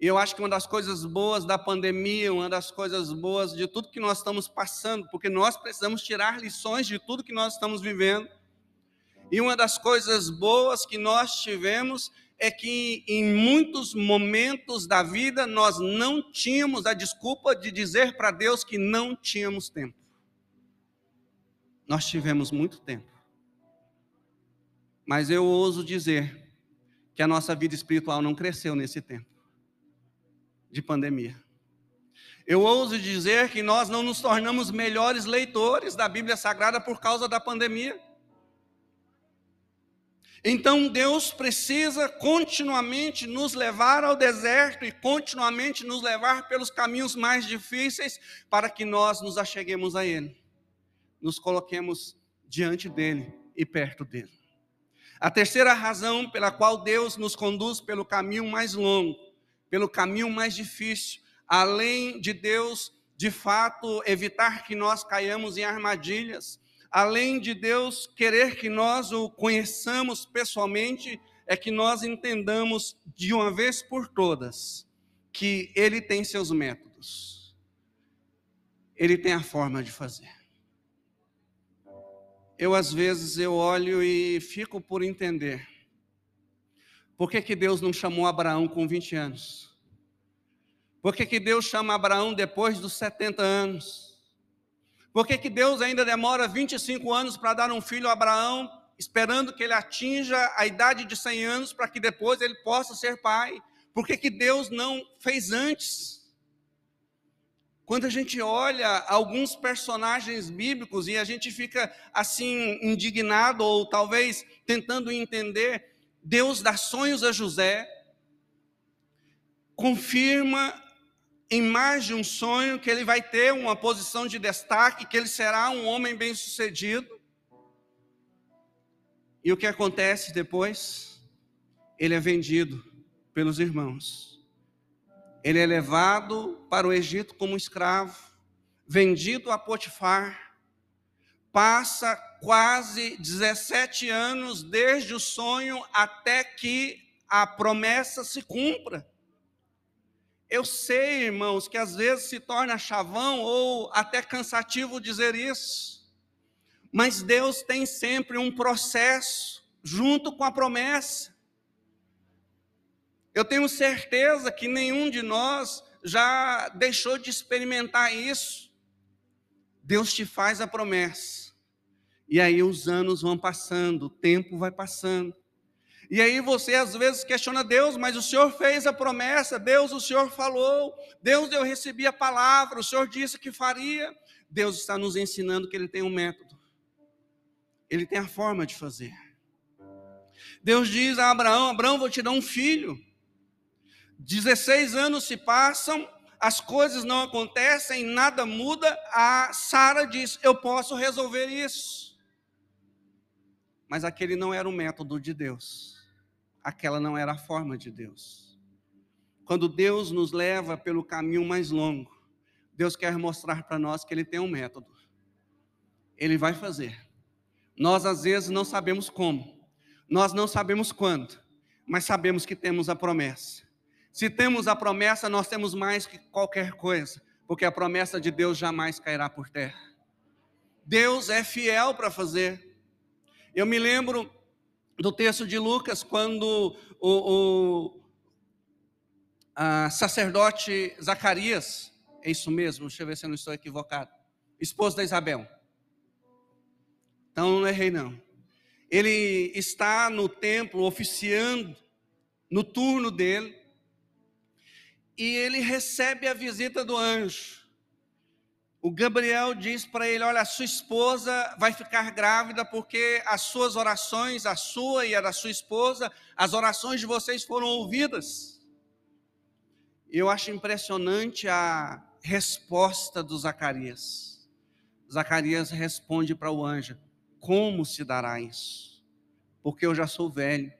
e eu acho que uma das coisas boas da pandemia, uma das coisas boas de tudo que nós estamos passando, porque nós precisamos tirar lições de tudo que nós estamos vivendo, e uma das coisas boas que nós tivemos é que em muitos momentos da vida nós não tínhamos a desculpa de dizer para Deus que não tínhamos tempo. Nós tivemos muito tempo. Mas eu ouso dizer que a nossa vida espiritual não cresceu nesse tempo de pandemia. Eu ouso dizer que nós não nos tornamos melhores leitores da Bíblia Sagrada por causa da pandemia. Então Deus precisa continuamente nos levar ao deserto e continuamente nos levar pelos caminhos mais difíceis para que nós nos acheguemos a Ele, nos coloquemos diante dEle e perto dEle. A terceira razão pela qual Deus nos conduz pelo caminho mais longo, pelo caminho mais difícil, além de Deus, de fato, evitar que nós caiamos em armadilhas, além de Deus querer que nós o conheçamos pessoalmente, é que nós entendamos de uma vez por todas que Ele tem seus métodos, Ele tem a forma de fazer. Eu, às vezes, eu olho e fico por entender. Por que, que Deus não chamou Abraão com 20 anos? Por que, que Deus chama Abraão depois dos 70 anos? Por que, que Deus ainda demora 25 anos para dar um filho a Abraão, esperando que ele atinja a idade de 100 anos para que depois ele possa ser pai? Por que, que Deus não fez antes? Quando a gente olha alguns personagens bíblicos e a gente fica assim indignado ou talvez tentando entender, Deus dá sonhos a José, confirma em mais de um sonho que ele vai ter uma posição de destaque, que ele será um homem bem-sucedido. E o que acontece depois? Ele é vendido pelos irmãos. Ele é levado para o Egito como escravo, vendido a Potifar, passa quase 17 anos desde o sonho até que a promessa se cumpra. Eu sei, irmãos, que às vezes se torna chavão ou até cansativo dizer isso, mas Deus tem sempre um processo junto com a promessa. Eu tenho certeza que nenhum de nós já deixou de experimentar isso. Deus te faz a promessa. E aí os anos vão passando, o tempo vai passando. E aí você às vezes questiona Deus, mas o Senhor fez a promessa, Deus, o Senhor falou, Deus, eu recebi a palavra, o Senhor disse que faria. Deus está nos ensinando que Ele tem um método, Ele tem a forma de fazer. Deus diz a Abraão: Abraão, vou te dar um filho. 16 anos se passam, as coisas não acontecem, nada muda. A Sara diz: Eu posso resolver isso. Mas aquele não era o método de Deus, aquela não era a forma de Deus. Quando Deus nos leva pelo caminho mais longo, Deus quer mostrar para nós que Ele tem um método. Ele vai fazer. Nós às vezes não sabemos como, nós não sabemos quando, mas sabemos que temos a promessa. Se temos a promessa, nós temos mais que qualquer coisa, porque a promessa de Deus jamais cairá por terra. Deus é fiel para fazer. Eu me lembro do texto de Lucas, quando o, o sacerdote Zacarias, é isso mesmo, deixa eu ver se eu não estou equivocado, esposo da Isabel. Então não errei não. Ele está no templo oficiando, no turno dele, e ele recebe a visita do anjo. O Gabriel diz para ele: Olha, a sua esposa vai ficar grávida porque as suas orações, a sua e a da sua esposa, as orações de vocês foram ouvidas. Eu acho impressionante a resposta do Zacarias. Zacarias responde para o anjo: Como se dará isso? Porque eu já sou velho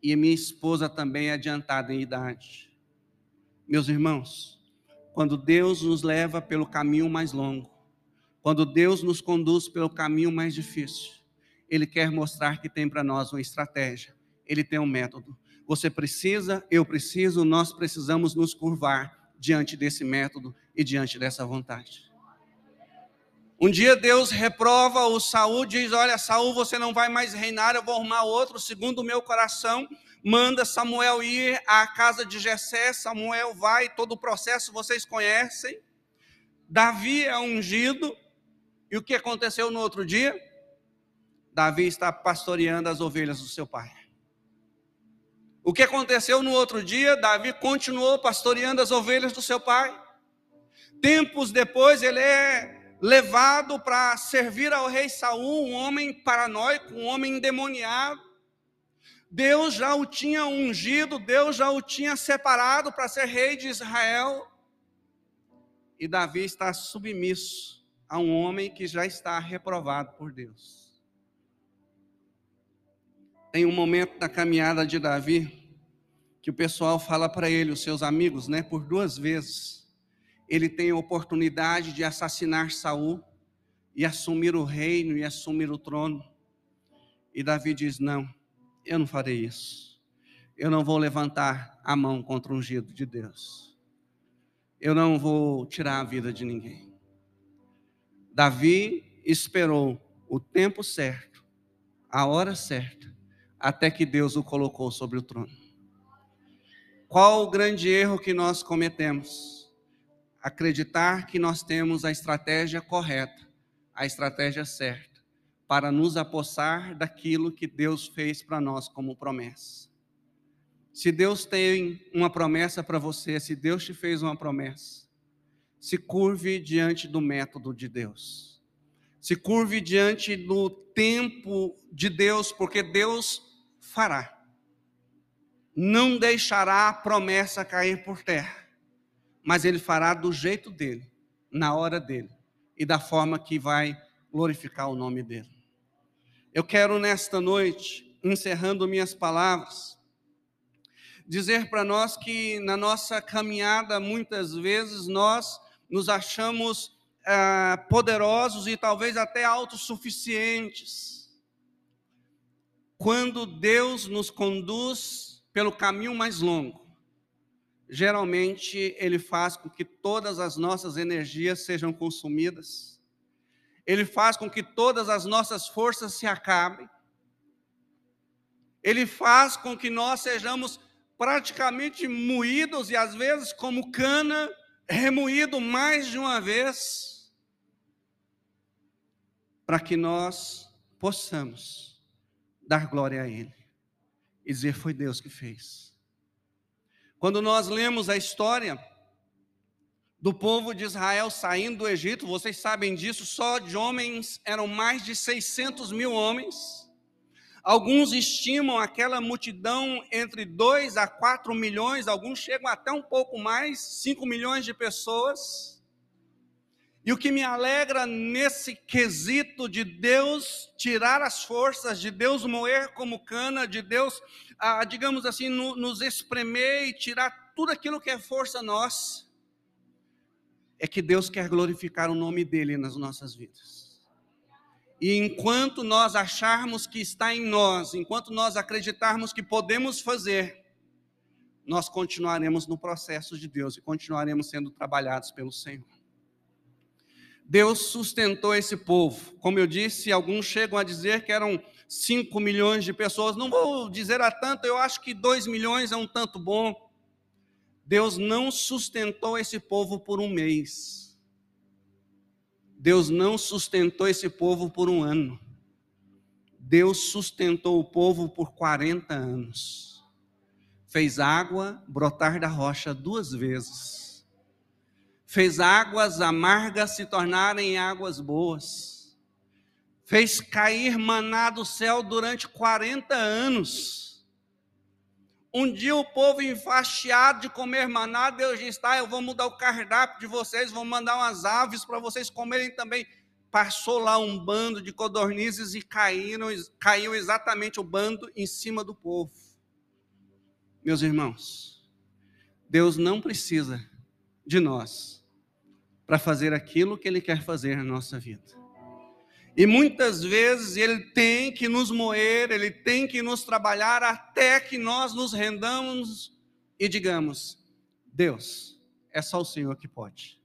e minha esposa também é adiantada em idade. Meus irmãos, quando Deus nos leva pelo caminho mais longo, quando Deus nos conduz pelo caminho mais difícil, Ele quer mostrar que tem para nós uma estratégia, Ele tem um método. Você precisa, eu preciso, nós precisamos nos curvar diante desse método e diante dessa vontade. Um dia Deus reprova o Saul, diz: Olha, Saul, você não vai mais reinar, eu vou arrumar outro segundo o meu coração manda Samuel ir à casa de Jessé, Samuel vai, todo o processo vocês conhecem. Davi é ungido, e o que aconteceu no outro dia? Davi está pastoreando as ovelhas do seu pai. O que aconteceu no outro dia? Davi continuou pastoreando as ovelhas do seu pai. Tempos depois, ele é levado para servir ao rei Saul, um homem paranoico, um homem endemoniado. Deus já o tinha ungido, Deus já o tinha separado para ser rei de Israel. E Davi está submisso a um homem que já está reprovado por Deus. Tem um momento da caminhada de Davi que o pessoal fala para ele, os seus amigos, né, por duas vezes, ele tem a oportunidade de assassinar Saul e assumir o reino e assumir o trono. E Davi diz: Não, eu não farei isso. Eu não vou levantar a mão contra o ungido de Deus. Eu não vou tirar a vida de ninguém. Davi esperou o tempo certo, a hora certa, até que Deus o colocou sobre o trono. Qual o grande erro que nós cometemos? Acreditar que nós temos a estratégia correta, a estratégia certa, para nos apossar daquilo que Deus fez para nós como promessa. Se Deus tem uma promessa para você, se Deus te fez uma promessa, se curve diante do método de Deus. Se curve diante do tempo de Deus, porque Deus fará. Não deixará a promessa cair por terra, mas Ele fará do jeito dele, na hora dele e da forma que vai glorificar o nome dele. Eu quero nesta noite, encerrando minhas palavras, dizer para nós que na nossa caminhada, muitas vezes, nós nos achamos ah, poderosos e talvez até autossuficientes. Quando Deus nos conduz pelo caminho mais longo, geralmente Ele faz com que todas as nossas energias sejam consumidas, Ele faz com que todas as nossas forças se acabem, Ele faz com que nós sejamos praticamente moídos e às vezes como cana, remoído mais de uma vez, para que nós possamos dar glória a Ele e dizer: Foi Deus que fez. Quando nós lemos a história do povo de Israel saindo do Egito, vocês sabem disso, só de homens eram mais de 600 mil homens. Alguns estimam aquela multidão entre 2 a 4 milhões, alguns chegam até um pouco mais, 5 milhões de pessoas. E o que me alegra nesse quesito de Deus tirar as forças, de Deus moer como cana, de Deus, ah, digamos assim, no, nos espremer e tirar tudo aquilo que é força nossa, é que Deus quer glorificar o nome dEle nas nossas vidas. E enquanto nós acharmos que está em nós, enquanto nós acreditarmos que podemos fazer, nós continuaremos no processo de Deus e continuaremos sendo trabalhados pelo Senhor. Deus sustentou esse povo. Como eu disse, alguns chegam a dizer que eram 5 milhões de pessoas. Não vou dizer a tanto, eu acho que 2 milhões é um tanto bom. Deus não sustentou esse povo por um mês. Deus não sustentou esse povo por um ano. Deus sustentou o povo por 40 anos. Fez água brotar da rocha duas vezes. Fez águas amargas se tornarem águas boas. Fez cair maná do céu durante 40 anos um dia o povo enfastiado de comer maná, Deus disse: tá, eu vou mudar o cardápio de vocês, vou mandar umas aves para vocês comerem também. Passou lá um bando de codornizes e caíram, caiu exatamente o bando em cima do povo. Meus irmãos, Deus não precisa de nós para fazer aquilo que Ele quer fazer na nossa vida. E muitas vezes ele tem que nos moer, ele tem que nos trabalhar até que nós nos rendamos e digamos: Deus, é só o Senhor que pode.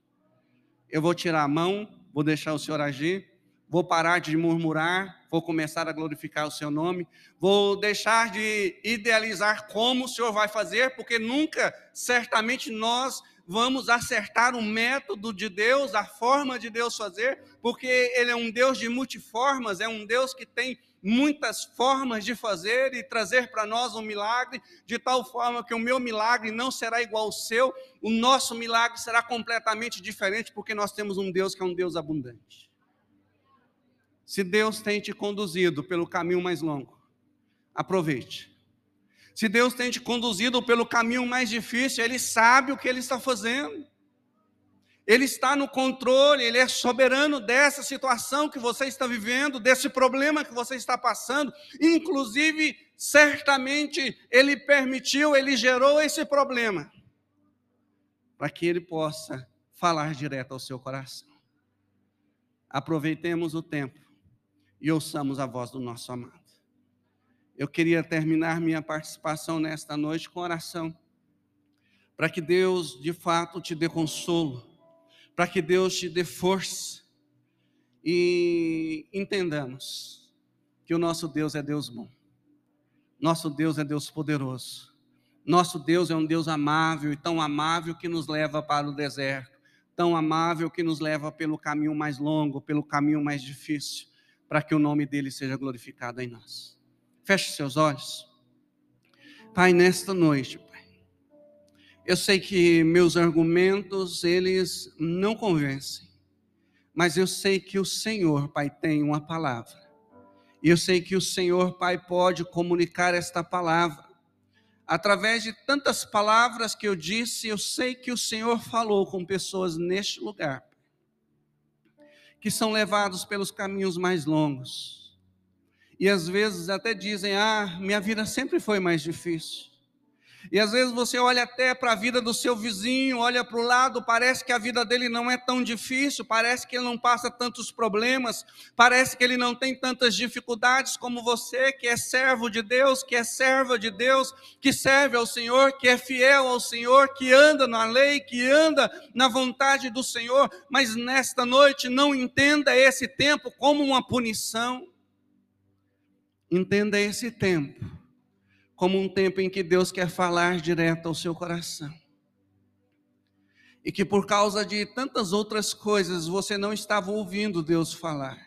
Eu vou tirar a mão, vou deixar o Senhor agir, vou parar de murmurar, vou começar a glorificar o seu nome, vou deixar de idealizar como o Senhor vai fazer, porque nunca, certamente, nós vamos acertar o método de Deus, a forma de Deus fazer, porque Ele é um Deus de multiformas, é um Deus que tem muitas formas de fazer e trazer para nós um milagre, de tal forma que o meu milagre não será igual ao seu, o nosso milagre será completamente diferente, porque nós temos um Deus que é um Deus abundante. Se Deus tem te conduzido pelo caminho mais longo, aproveite se Deus tem te conduzido pelo caminho mais difícil, Ele sabe o que Ele está fazendo. Ele está no controle, Ele é soberano dessa situação que você está vivendo, desse problema que você está passando, inclusive certamente ele permitiu, ele gerou esse problema, para que ele possa falar direto ao seu coração. Aproveitemos o tempo e ouçamos a voz do nosso amado. Eu queria terminar minha participação nesta noite com oração, para que Deus de fato te dê consolo, para que Deus te dê força. E entendamos que o nosso Deus é Deus bom, nosso Deus é Deus poderoso, nosso Deus é um Deus amável e tão amável que nos leva para o deserto, tão amável que nos leva pelo caminho mais longo, pelo caminho mais difícil, para que o nome dele seja glorificado em nós. Feche seus olhos. Pai, nesta noite, Pai, eu sei que meus argumentos, eles não convencem, mas eu sei que o Senhor, Pai, tem uma palavra. E eu sei que o Senhor, Pai, pode comunicar esta palavra. Através de tantas palavras que eu disse, eu sei que o Senhor falou com pessoas neste lugar, que são levados pelos caminhos mais longos. E às vezes até dizem: Ah, minha vida sempre foi mais difícil. E às vezes você olha até para a vida do seu vizinho, olha para o lado, parece que a vida dele não é tão difícil, parece que ele não passa tantos problemas, parece que ele não tem tantas dificuldades como você, que é servo de Deus, que é serva de Deus, que serve ao Senhor, que é fiel ao Senhor, que anda na lei, que anda na vontade do Senhor, mas nesta noite não entenda esse tempo como uma punição. Entenda esse tempo como um tempo em que Deus quer falar direto ao seu coração. E que por causa de tantas outras coisas você não estava ouvindo Deus falar.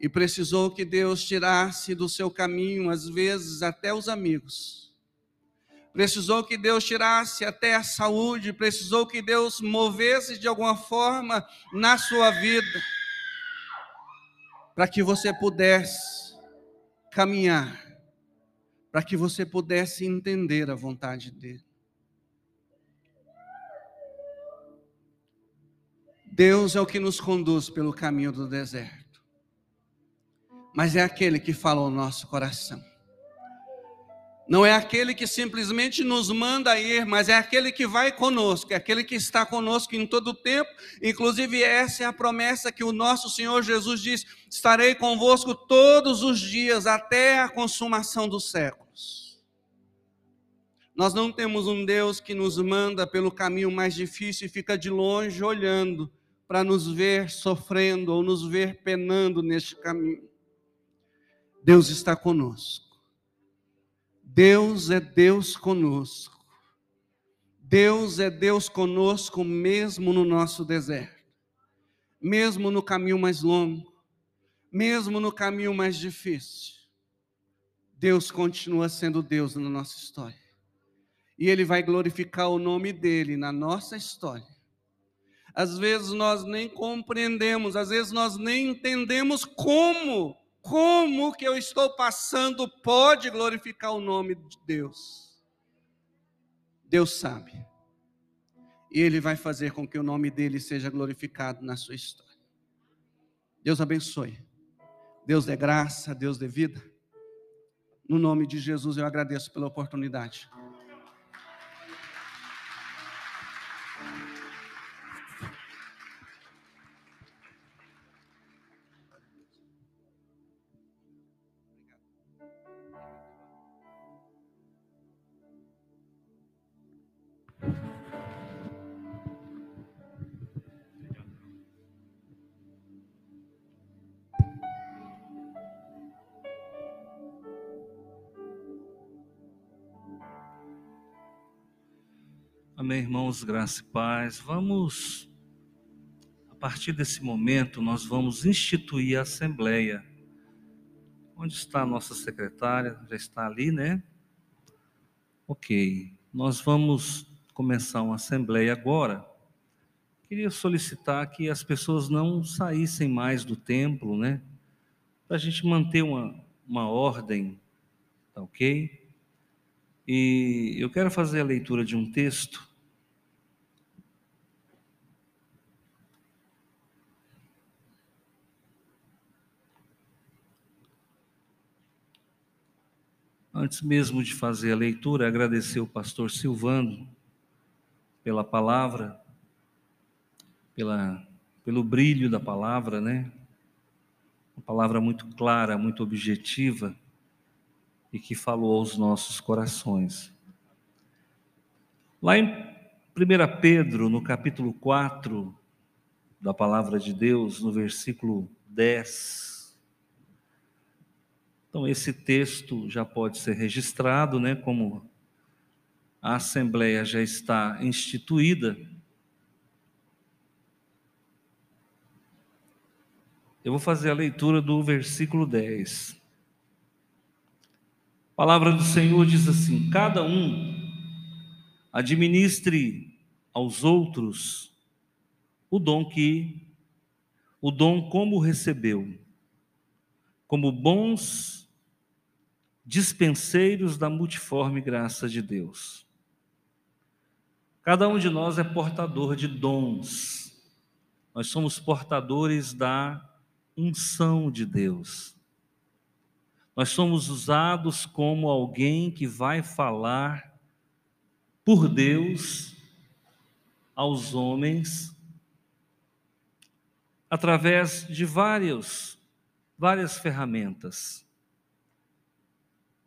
E precisou que Deus tirasse do seu caminho, às vezes, até os amigos. Precisou que Deus tirasse até a saúde, precisou que Deus movesse de alguma forma na sua vida, para que você pudesse caminhar para que você pudesse entender a vontade dele. Deus é o que nos conduz pelo caminho do deserto, mas é aquele que fala ao nosso coração. Não é aquele que simplesmente nos manda ir, mas é aquele que vai conosco, é aquele que está conosco em todo o tempo. Inclusive, essa é a promessa que o nosso Senhor Jesus diz: estarei convosco todos os dias até a consumação dos séculos. Nós não temos um Deus que nos manda pelo caminho mais difícil e fica de longe olhando para nos ver sofrendo ou nos ver penando neste caminho. Deus está conosco. Deus é Deus conosco. Deus é Deus conosco mesmo no nosso deserto, mesmo no caminho mais longo, mesmo no caminho mais difícil. Deus continua sendo Deus na nossa história. E Ele vai glorificar o nome dEle na nossa história. Às vezes nós nem compreendemos, às vezes nós nem entendemos como como que eu estou passando pode glorificar o nome de Deus? Deus sabe. E Ele vai fazer com que o nome dele seja glorificado na sua história. Deus abençoe. Deus dê graça, Deus dê vida. No nome de Jesus eu agradeço pela oportunidade. Amém, irmãos, graça e paz. Vamos, a partir desse momento, nós vamos instituir a assembleia. Onde está a nossa secretária? Já está ali, né? Ok, nós vamos começar uma assembleia agora. Queria solicitar que as pessoas não saíssem mais do templo, né? Para a gente manter uma, uma ordem, tá ok? E eu quero fazer a leitura de um texto Antes mesmo de fazer a leitura, agradecer o pastor Silvando pela palavra, pela, pelo brilho da palavra, né? Uma palavra muito clara, muito objetiva e que falou aos nossos corações. Lá em 1 Pedro, no capítulo 4 da palavra de Deus, no versículo 10. Então, esse texto já pode ser registrado, né, como a Assembleia já está instituída. Eu vou fazer a leitura do versículo 10. A palavra do Senhor diz assim: Cada um administre aos outros o dom que o dom como recebeu, como bons dispenseiros da multiforme graça de Deus. Cada um de nós é portador de dons. Nós somos portadores da unção de Deus. Nós somos usados como alguém que vai falar por Deus aos homens através de vários, várias ferramentas.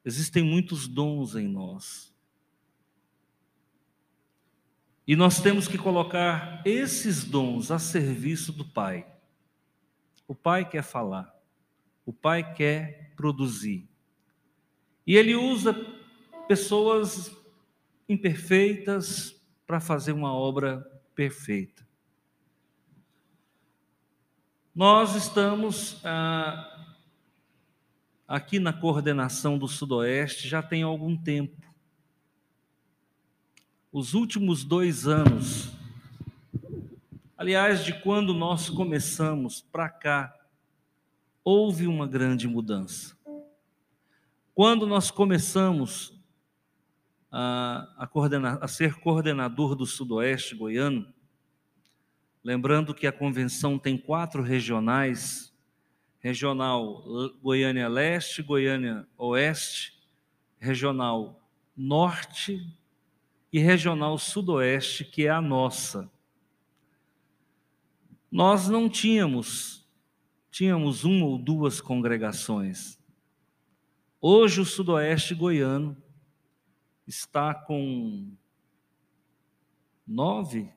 Existem muitos dons em nós. E nós temos que colocar esses dons a serviço do Pai. O Pai quer falar, o Pai quer produzir. E Ele usa pessoas imperfeitas para fazer uma obra perfeita. Nós estamos ah, aqui na coordenação do Sudoeste já tem algum tempo. Os últimos dois anos, aliás, de quando nós começamos para cá, houve uma grande mudança. Quando nós começamos a, a, a ser coordenador do Sudoeste goiano, lembrando que a convenção tem quatro regionais: regional Goiânia Leste, Goiânia Oeste, regional Norte e regional Sudoeste, que é a nossa. Nós não tínhamos, tínhamos uma ou duas congregações. Hoje o Sudoeste goiano está com nove,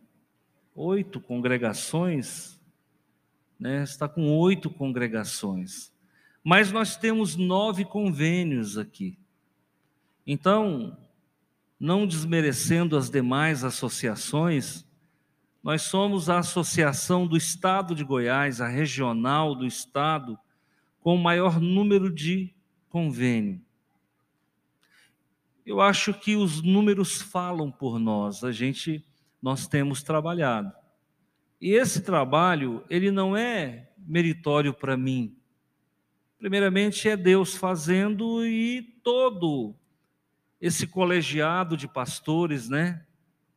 oito congregações, né? está com oito congregações. Mas nós temos nove convênios aqui. Então, não desmerecendo as demais associações, nós somos a associação do Estado de Goiás, a regional do Estado, com o maior número de convênio. Eu acho que os números falam por nós, a gente, nós temos trabalhado. E esse trabalho, ele não é meritório para mim. Primeiramente é Deus fazendo e todo esse colegiado de pastores, né,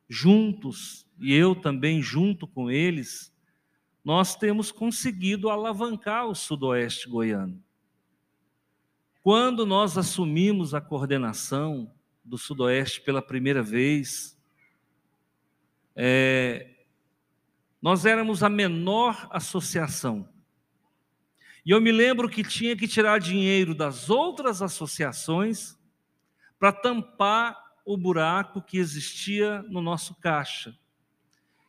juntos, e eu também junto com eles, nós temos conseguido alavancar o sudoeste goiano. Quando nós assumimos a coordenação do Sudoeste pela primeira vez, é, nós éramos a menor associação. E eu me lembro que tinha que tirar dinheiro das outras associações para tampar o buraco que existia no nosso caixa.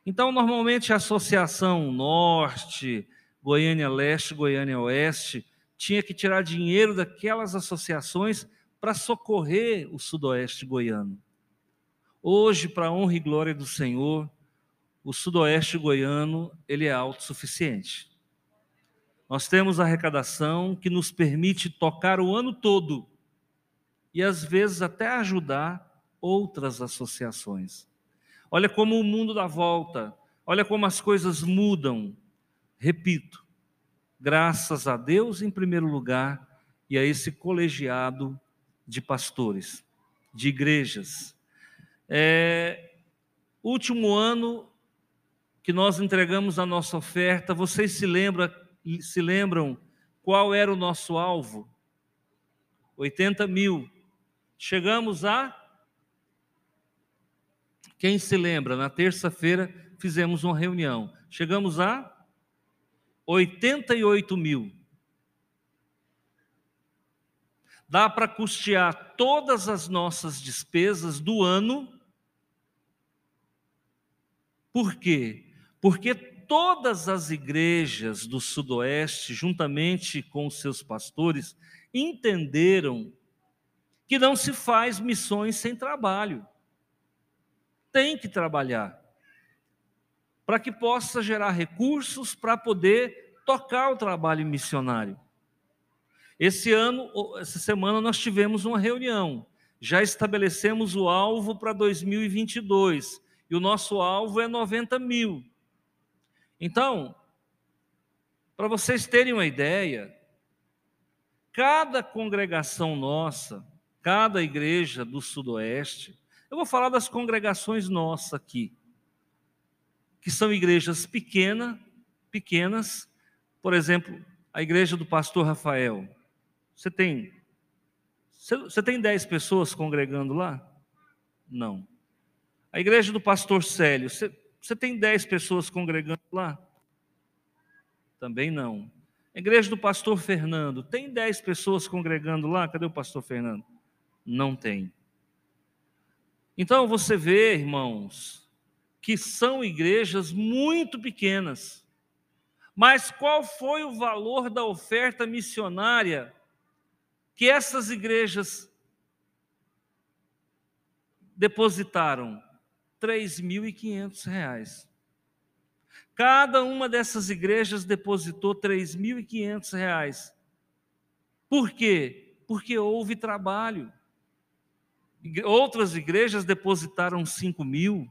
Então, normalmente a Associação Norte, Goiânia Leste, Goiânia Oeste, tinha que tirar dinheiro daquelas associações para socorrer o sudoeste goiano. Hoje, para a honra e glória do Senhor, o sudoeste goiano ele é autossuficiente. Nós temos arrecadação que nos permite tocar o ano todo e às vezes até ajudar outras associações. Olha como o mundo dá volta, olha como as coisas mudam. Repito, graças a Deus em primeiro lugar e a esse colegiado de pastores, de igrejas. É, último ano que nós entregamos a nossa oferta, vocês se lembram, se lembram qual era o nosso alvo? 80 mil. Chegamos a. Quem se lembra, na terça-feira fizemos uma reunião. Chegamos a 88 mil. Dá para custear todas as nossas despesas do ano. Por quê? Porque todas as igrejas do Sudoeste, juntamente com os seus pastores, entenderam que não se faz missões sem trabalho. Tem que trabalhar para que possa gerar recursos para poder tocar o trabalho missionário. Esse ano, essa semana, nós tivemos uma reunião. Já estabelecemos o alvo para 2022 e o nosso alvo é 90 mil. Então, para vocês terem uma ideia, cada congregação nossa, cada igreja do Sudoeste, eu vou falar das congregações nossas aqui, que são igrejas pequenas, pequenas, por exemplo, a igreja do pastor Rafael. Você tem você tem dez pessoas congregando lá? Não. A igreja do pastor Célio, você, você tem dez pessoas congregando lá? Também não. A igreja do pastor Fernando, tem dez pessoas congregando lá? Cadê o pastor Fernando? Não tem. Então você vê, irmãos, que são igrejas muito pequenas. Mas qual foi o valor da oferta missionária que essas igrejas depositaram? 3.500 reais. Cada uma dessas igrejas depositou 3.500 reais. Por quê? Porque houve trabalho. Outras igrejas depositaram 5 mil,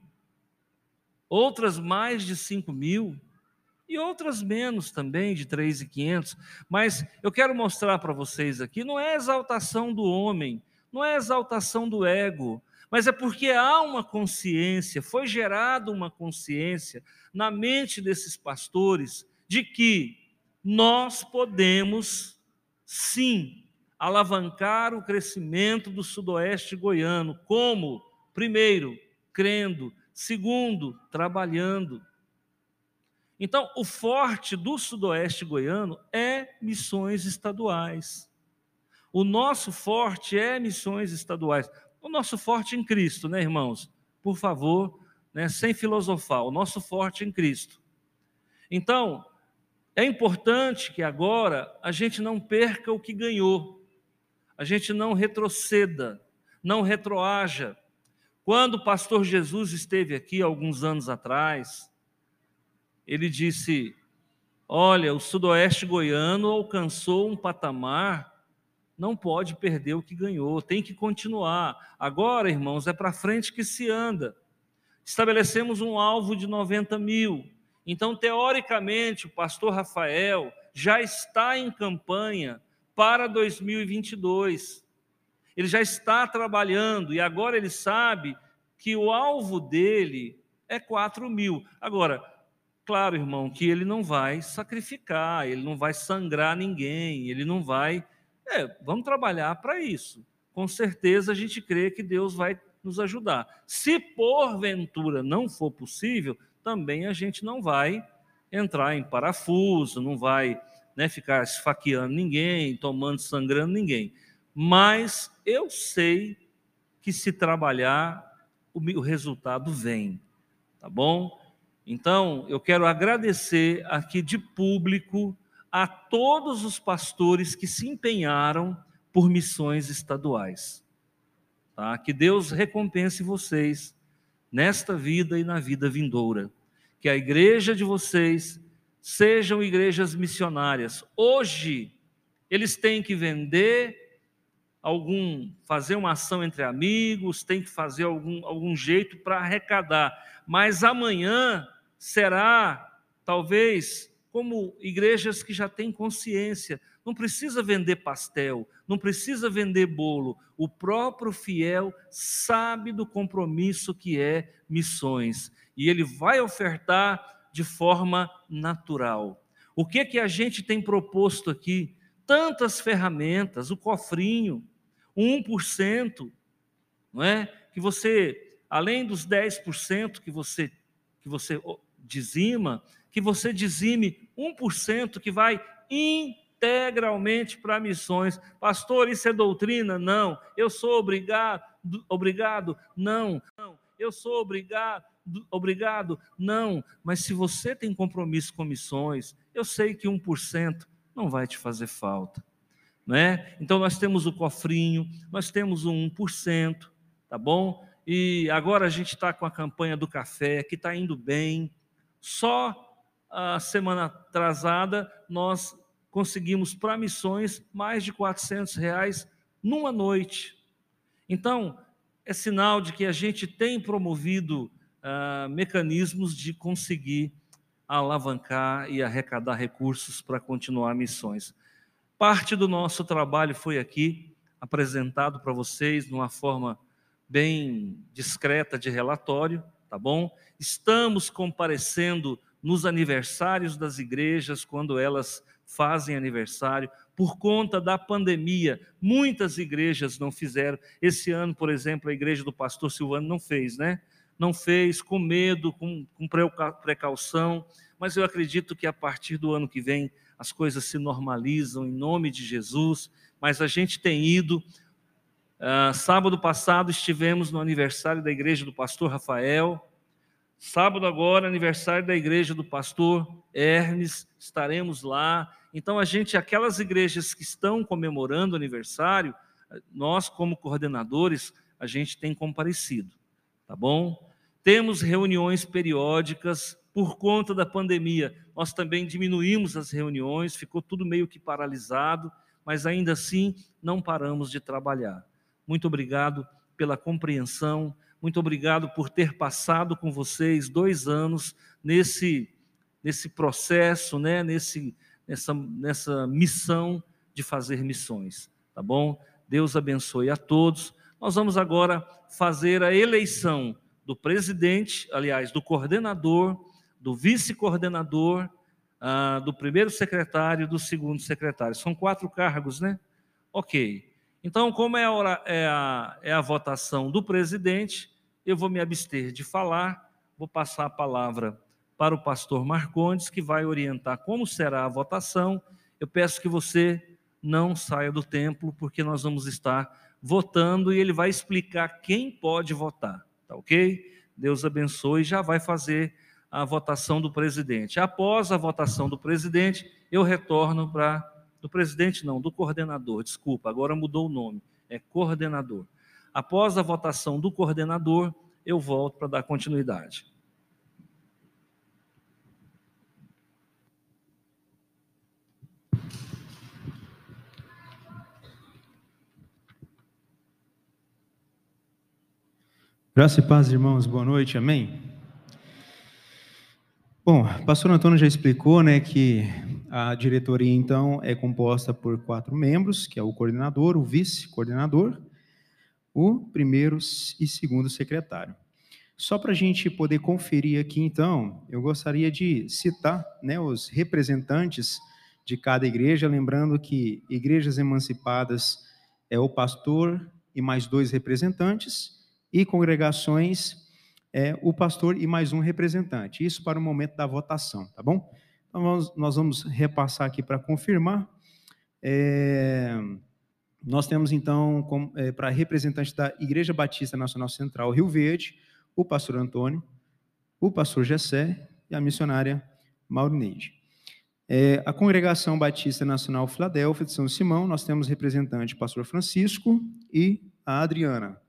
outras mais de 5 mil, e outras menos também, de 3.500. Mas eu quero mostrar para vocês aqui, não é exaltação do homem, não é exaltação do ego, mas é porque há uma consciência, foi gerada uma consciência na mente desses pastores de que nós podemos, sim, alavancar o crescimento do sudoeste goiano. Como? Primeiro, crendo. Segundo, trabalhando. Então, o forte do sudoeste goiano é missões estaduais. O nosso forte é missões estaduais o nosso forte em Cristo, né, irmãos? Por favor, né, sem filosofar, o nosso forte em Cristo. Então, é importante que agora a gente não perca o que ganhou, a gente não retroceda, não retroaja. Quando o pastor Jesus esteve aqui alguns anos atrás, ele disse: Olha, o sudoeste goiano alcançou um patamar não pode perder o que ganhou, tem que continuar. Agora, irmãos, é para frente que se anda. Estabelecemos um alvo de 90 mil. Então, teoricamente, o pastor Rafael já está em campanha para 2022. Ele já está trabalhando e agora ele sabe que o alvo dele é 4 mil. Agora, claro, irmão, que ele não vai sacrificar, ele não vai sangrar ninguém, ele não vai é, vamos trabalhar para isso. Com certeza a gente crê que Deus vai nos ajudar. Se porventura não for possível, também a gente não vai entrar em parafuso, não vai né, ficar esfaqueando ninguém, tomando, sangrando ninguém. Mas eu sei que se trabalhar, o, resultado vem, tá bom? Então, eu quero agradecer aqui de público a todos os pastores que se empenharam por missões estaduais. Tá? Que Deus recompense vocês nesta vida e na vida vindoura. Que a igreja de vocês sejam igrejas missionárias. Hoje, eles têm que vender algum, fazer uma ação entre amigos, têm que fazer algum, algum jeito para arrecadar. Mas amanhã será, talvez, como igrejas que já têm consciência. Não precisa vender pastel, não precisa vender bolo. O próprio fiel sabe do compromisso que é missões e ele vai ofertar de forma natural. O que que a gente tem proposto aqui? Tantas ferramentas, o cofrinho, 1%, não é? Que você, além dos 10% que você que você dizima, que você dizime 1% que vai integralmente para missões. Pastor, isso é doutrina? Não. Eu sou obrigado, obrigado? Não. Não. Eu sou obrigado, obrigado? Não. Mas se você tem compromisso com missões, eu sei que 1% não vai te fazer falta. Né? Então nós temos o cofrinho, nós temos o 1%, tá bom? E agora a gente está com a campanha do café, que está indo bem. Só a semana atrasada nós conseguimos para missões mais de 400 reais numa noite. Então, é sinal de que a gente tem promovido ah, mecanismos de conseguir alavancar e arrecadar recursos para continuar missões. Parte do nosso trabalho foi aqui apresentado para vocês de uma forma bem discreta de relatório, tá bom? Estamos comparecendo nos aniversários das igrejas, quando elas fazem aniversário. Por conta da pandemia, muitas igrejas não fizeram. Esse ano, por exemplo, a igreja do pastor Silvano não fez, né? Não fez, com medo, com, com precaução, mas eu acredito que a partir do ano que vem as coisas se normalizam em nome de Jesus. Mas a gente tem ido. Uh, sábado passado estivemos no aniversário da igreja do pastor Rafael. Sábado agora, aniversário da igreja do pastor Hermes, estaremos lá. Então, a gente, aquelas igrejas que estão comemorando o aniversário, nós, como coordenadores, a gente tem comparecido, tá bom? Temos reuniões periódicas por conta da pandemia. Nós também diminuímos as reuniões, ficou tudo meio que paralisado, mas ainda assim não paramos de trabalhar. Muito obrigado pela compreensão, muito obrigado por ter passado com vocês dois anos nesse, nesse processo, né, nesse, nessa, nessa missão de fazer missões, tá bom? Deus abençoe a todos. Nós vamos agora fazer a eleição do presidente, aliás, do coordenador, do vice-coordenador, ah, do primeiro secretário e do segundo secretário. São quatro cargos, né? Ok. Então, como é a, é a, é a votação do presidente, eu vou me abster de falar, vou passar a palavra para o pastor Marcondes, que vai orientar como será a votação. Eu peço que você não saia do templo, porque nós vamos estar votando e ele vai explicar quem pode votar, tá ok? Deus abençoe e já vai fazer a votação do presidente. Após a votação do presidente, eu retorno para. Do presidente, não, do coordenador, desculpa, agora mudou o nome, é coordenador. Após a votação do coordenador, eu volto para dar continuidade. Graça e paz, irmãos, boa noite, amém? Bom, pastor Antônio já explicou, né, que a diretoria, então, é composta por quatro membros, que é o coordenador, o vice-coordenador, o primeiro e segundo secretário. Só para a gente poder conferir aqui, então, eu gostaria de citar né, os representantes de cada igreja, lembrando que igrejas emancipadas é o pastor e mais dois representantes, e congregações é o pastor e mais um representante. Isso para o momento da votação, tá bom? Então, nós, nós vamos repassar aqui para confirmar. É, nós temos, então, é, para representante da Igreja Batista Nacional Central Rio Verde, o pastor Antônio, o pastor Gessé e a missionária Maurineide. É, a Congregação Batista Nacional Filadélfia de São Simão, nós temos representante pastor Francisco e a Adriana.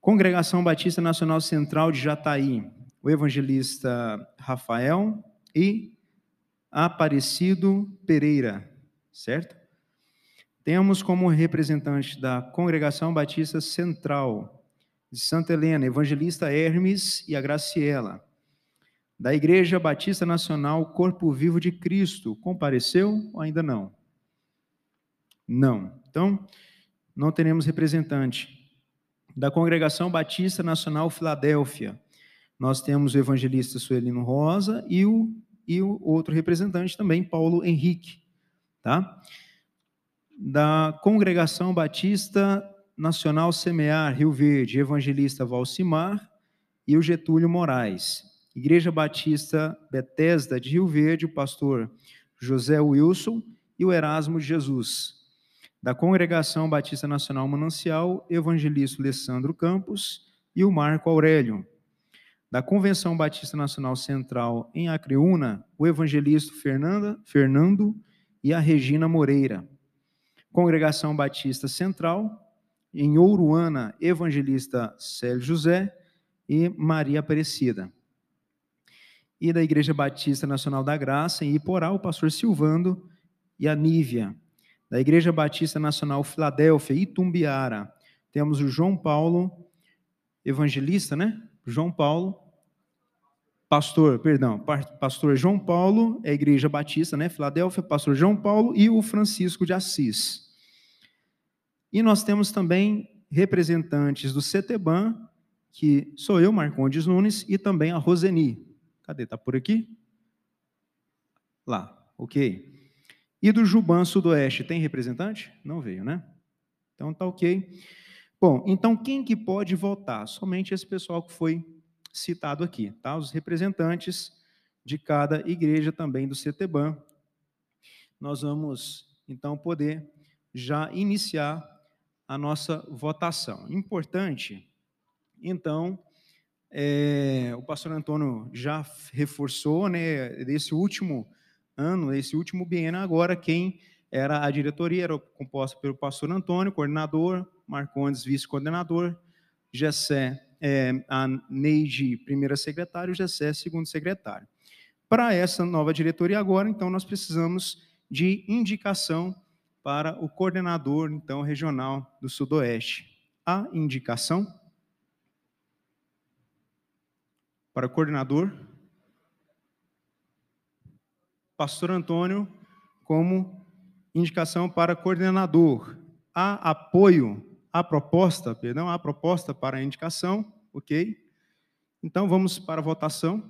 Congregação Batista Nacional Central de Jataí, o evangelista Rafael e Aparecido Pereira, certo? Temos como representante da Congregação Batista Central de Santa Helena, evangelista Hermes e a Graciela. Da Igreja Batista Nacional Corpo Vivo de Cristo, compareceu ou ainda não? Não. Então, não teremos representante. Da Congregação Batista Nacional Filadélfia, nós temos o evangelista Suelino Rosa e o, e o outro representante também, Paulo Henrique. Tá? Da Congregação Batista Nacional Semear, Rio Verde, Evangelista Valcimar e o Getúlio Moraes. Igreja Batista Betesda de Rio Verde, o pastor José Wilson e o Erasmo Jesus. Da Congregação Batista Nacional Manancial, Evangelista Alessandro Campos e o Marco Aurélio. Da Convenção Batista Nacional Central em Acreúna, o evangelista Fernanda, Fernando e a Regina Moreira. Congregação Batista Central, em Ouruana, evangelista Célio José e Maria Aparecida. E da Igreja Batista Nacional da Graça, em Iporá, o pastor Silvando e a Nívia. Da Igreja Batista Nacional Filadélfia, Itumbiara, temos o João Paulo, evangelista, né? João Paulo, pastor, perdão, pastor João Paulo, é a Igreja Batista, né? Filadélfia, pastor João Paulo e o Francisco de Assis. E nós temos também representantes do CETEBAN, que sou eu, Marcondes Nunes, e também a Roseni. Cadê? Está por aqui? Lá, ok. E do Juban Sudoeste, tem representante? Não veio, né? Então tá ok. Bom, então quem que pode votar? Somente esse pessoal que foi citado aqui, tá? Os representantes de cada igreja também do CETEBAN. Nós vamos, então, poder já iniciar a nossa votação. Importante, então, é, o pastor Antônio já reforçou, né, desse último ano, esse último biênio, agora quem era a diretoria era composta pelo pastor Antônio, coordenador, Marcondes, vice-coordenador, Gessé, é, a Neide, primeira secretária, o Gessé, segundo secretário. Para essa nova diretoria agora, então, nós precisamos de indicação para o coordenador, então, regional do Sudoeste. A indicação para o coordenador, Pastor Antônio, como indicação para coordenador. Há apoio à proposta, perdão, à proposta para a indicação, ok? Então, vamos para a votação.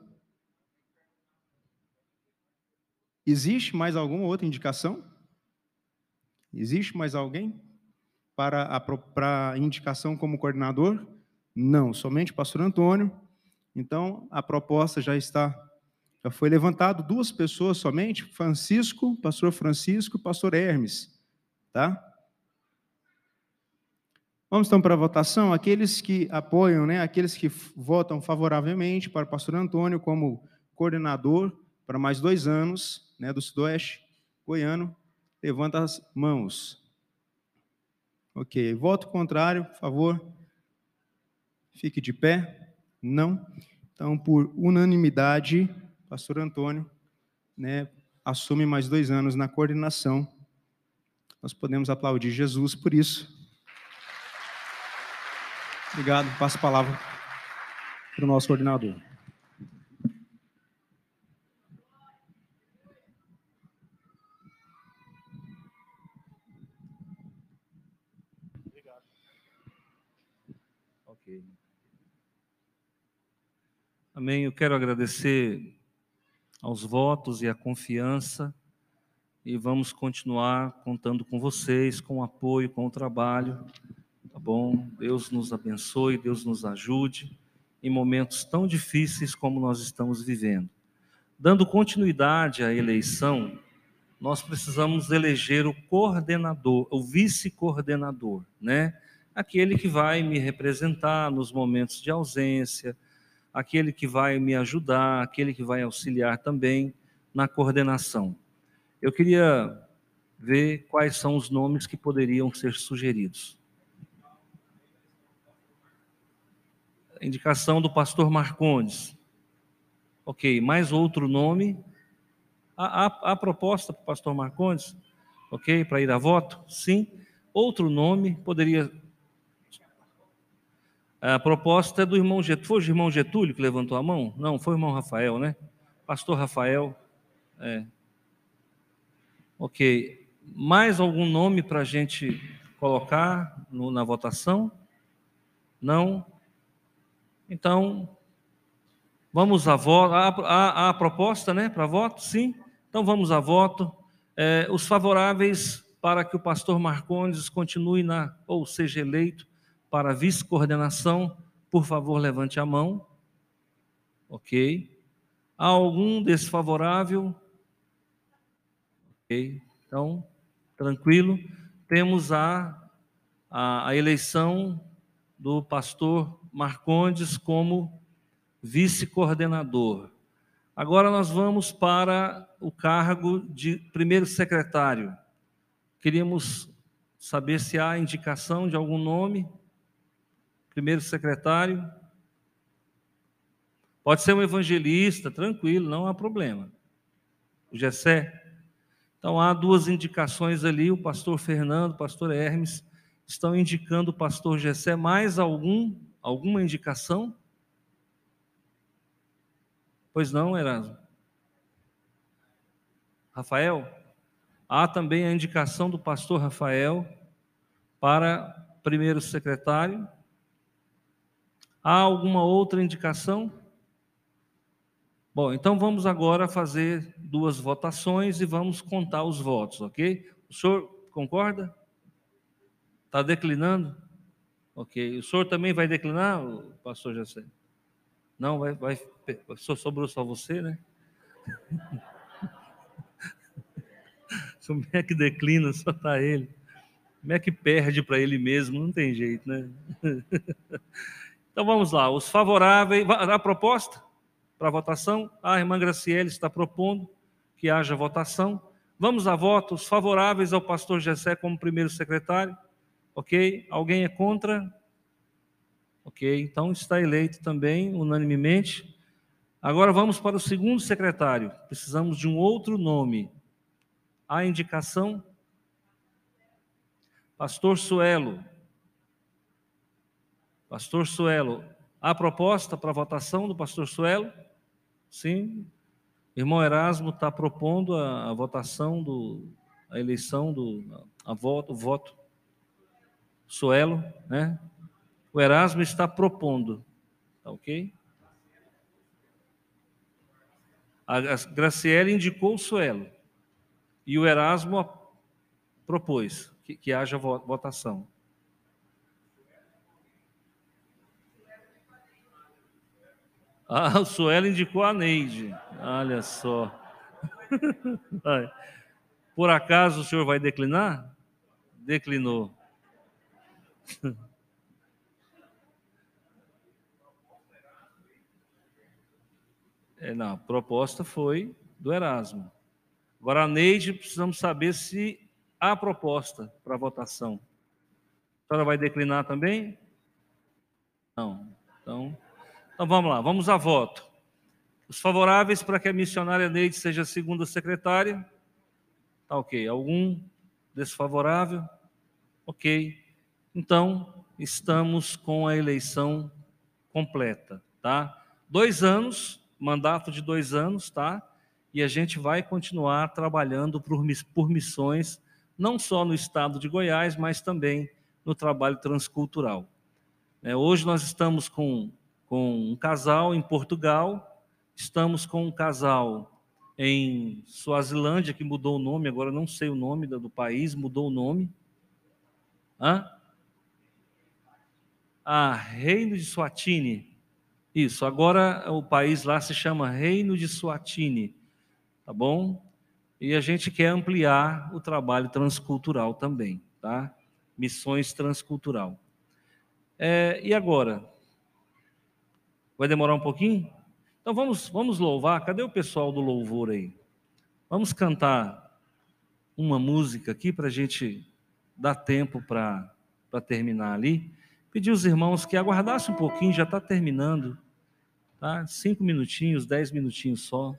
Existe mais alguma outra indicação? Existe mais alguém para a para indicação como coordenador? Não, somente o pastor Antônio. Então, a proposta já está, já foi levantado duas pessoas somente, Francisco, pastor Francisco, pastor Hermes, tá? Vamos então para a votação. Aqueles que apoiam, né, aqueles que votam favoravelmente para o pastor Antônio como coordenador para mais dois anos, né, do Sudoeste Goiano, Levanta as mãos. Ok. Voto contrário, por favor. Fique de pé. Não. Então, por unanimidade, pastor Antônio né, assume mais dois anos na coordenação. Nós podemos aplaudir Jesus por isso. Obrigado. Passo a palavra para o nosso coordenador. Amém. Eu quero agradecer aos votos e à confiança e vamos continuar contando com vocês, com o apoio, com o trabalho, tá bom? Deus nos abençoe, Deus nos ajude em momentos tão difíceis como nós estamos vivendo. Dando continuidade à eleição, nós precisamos eleger o coordenador, o vice-coordenador, né? Aquele que vai me representar nos momentos de ausência, aquele que vai me ajudar, aquele que vai auxiliar também na coordenação. Eu queria ver quais são os nomes que poderiam ser sugeridos. Indicação do pastor Marcondes. Ok, mais outro nome. A, proposta para o pastor Marcondes? Ok, para ir a voto? Sim. Outro nome poderia a proposta é do irmão Getúlio. Foi o irmão Getúlio que levantou a mão? Não, foi o irmão Rafael, né? Pastor Rafael. É. Ok. Mais algum nome para a gente colocar no, na votação? Não? Então, vamos a voto. A, a, a proposta, né? Para voto? Sim. Então vamos a voto. É, os favoráveis para que o pastor Marcondes continue na, ou seja eleito para vice-coordenação, por favor, levante a mão. Ok. Há algum desfavorável? Ok. Então, tranquilo. Temos a, a, a eleição do pastor Marcondes como vice-coordenador. Agora nós vamos para o cargo de primeiro secretário. Queríamos saber se há indicação de algum nome. Primeiro secretário. Pode ser um evangelista, tranquilo, não há problema. O Gessé. Então há duas indicações ali, o pastor Fernando, o pastor Hermes, estão indicando o pastor Gessé. Mais algum, alguma indicação? Pois não, Erasmo? Rafael? Há também a indicação do pastor Rafael para primeiro secretário. Há alguma outra indicação? Bom, então vamos agora fazer duas votações e vamos contar os votos, ok? O senhor concorda? Está declinando? Ok. O senhor também vai declinar, pastor José? Não, vai, vai, só sobrou só você, né? Como é que declina, só está ele. Como é que perde para ele mesmo? Não tem jeito, né? Então vamos lá, os favoráveis, a proposta para votação, a irmã Graciele está propondo que haja votação. Vamos a votos favoráveis ao pastor Jessé como primeiro secretário. Ok? Alguém é contra? Ok, então está eleito também, unanimemente. Agora vamos para o segundo secretário. Precisamos de um outro nome. A indicação? Pastor Suelo. Pastor Suelo. A proposta para votação do pastor Suelo? Sim. Irmão Erasmo está propondo a, a, votação do a eleição do a voto, o voto Suelo, né? o Erasmo está propondo. Tá ok? A Graciele indicou o Suelo. E o Erasmo propôs que, que haja votação. Ah, o Suelo indicou a Neide. Olha só. Por acaso o senhor vai declinar? Declinou. É, não, a proposta foi do Erasmo. Agora, a Neide, precisamos saber se há proposta para votação. A senhora vai declinar também? Não. Então, então vamos lá, vamos a voto. Os favoráveis para que a missionária Neide seja segunda secretária? Tá ok. Algum desfavorável? Ok. Então, estamos com a eleição completa, tá? Dois anos mandato de dois anos, tá? E a gente vai continuar trabalhando por, por missões, não só no estado de Goiás, mas também no trabalho transcultural. É, hoje nós estamos com, com um casal em Portugal, estamos com um casal em Suazilândia, que mudou o nome, agora não sei o nome do, país, mudou o nome. Hã? Ah, Reino de Suatini. Isso, agora o país lá se chama Reino de Suatini, tá bom? E a gente quer ampliar o trabalho transcultural também, tá? Missões transcultural. É, e agora? Vai demorar um pouquinho? Então vamos, vamos louvar. Cadê o pessoal do louvor aí? Vamos cantar uma música aqui para a gente dar tempo para terminar ali. Pedir os irmãos que aguardassem um pouquinho, já está terminando. Tá? Cinco minutinhos, dez minutinhos só.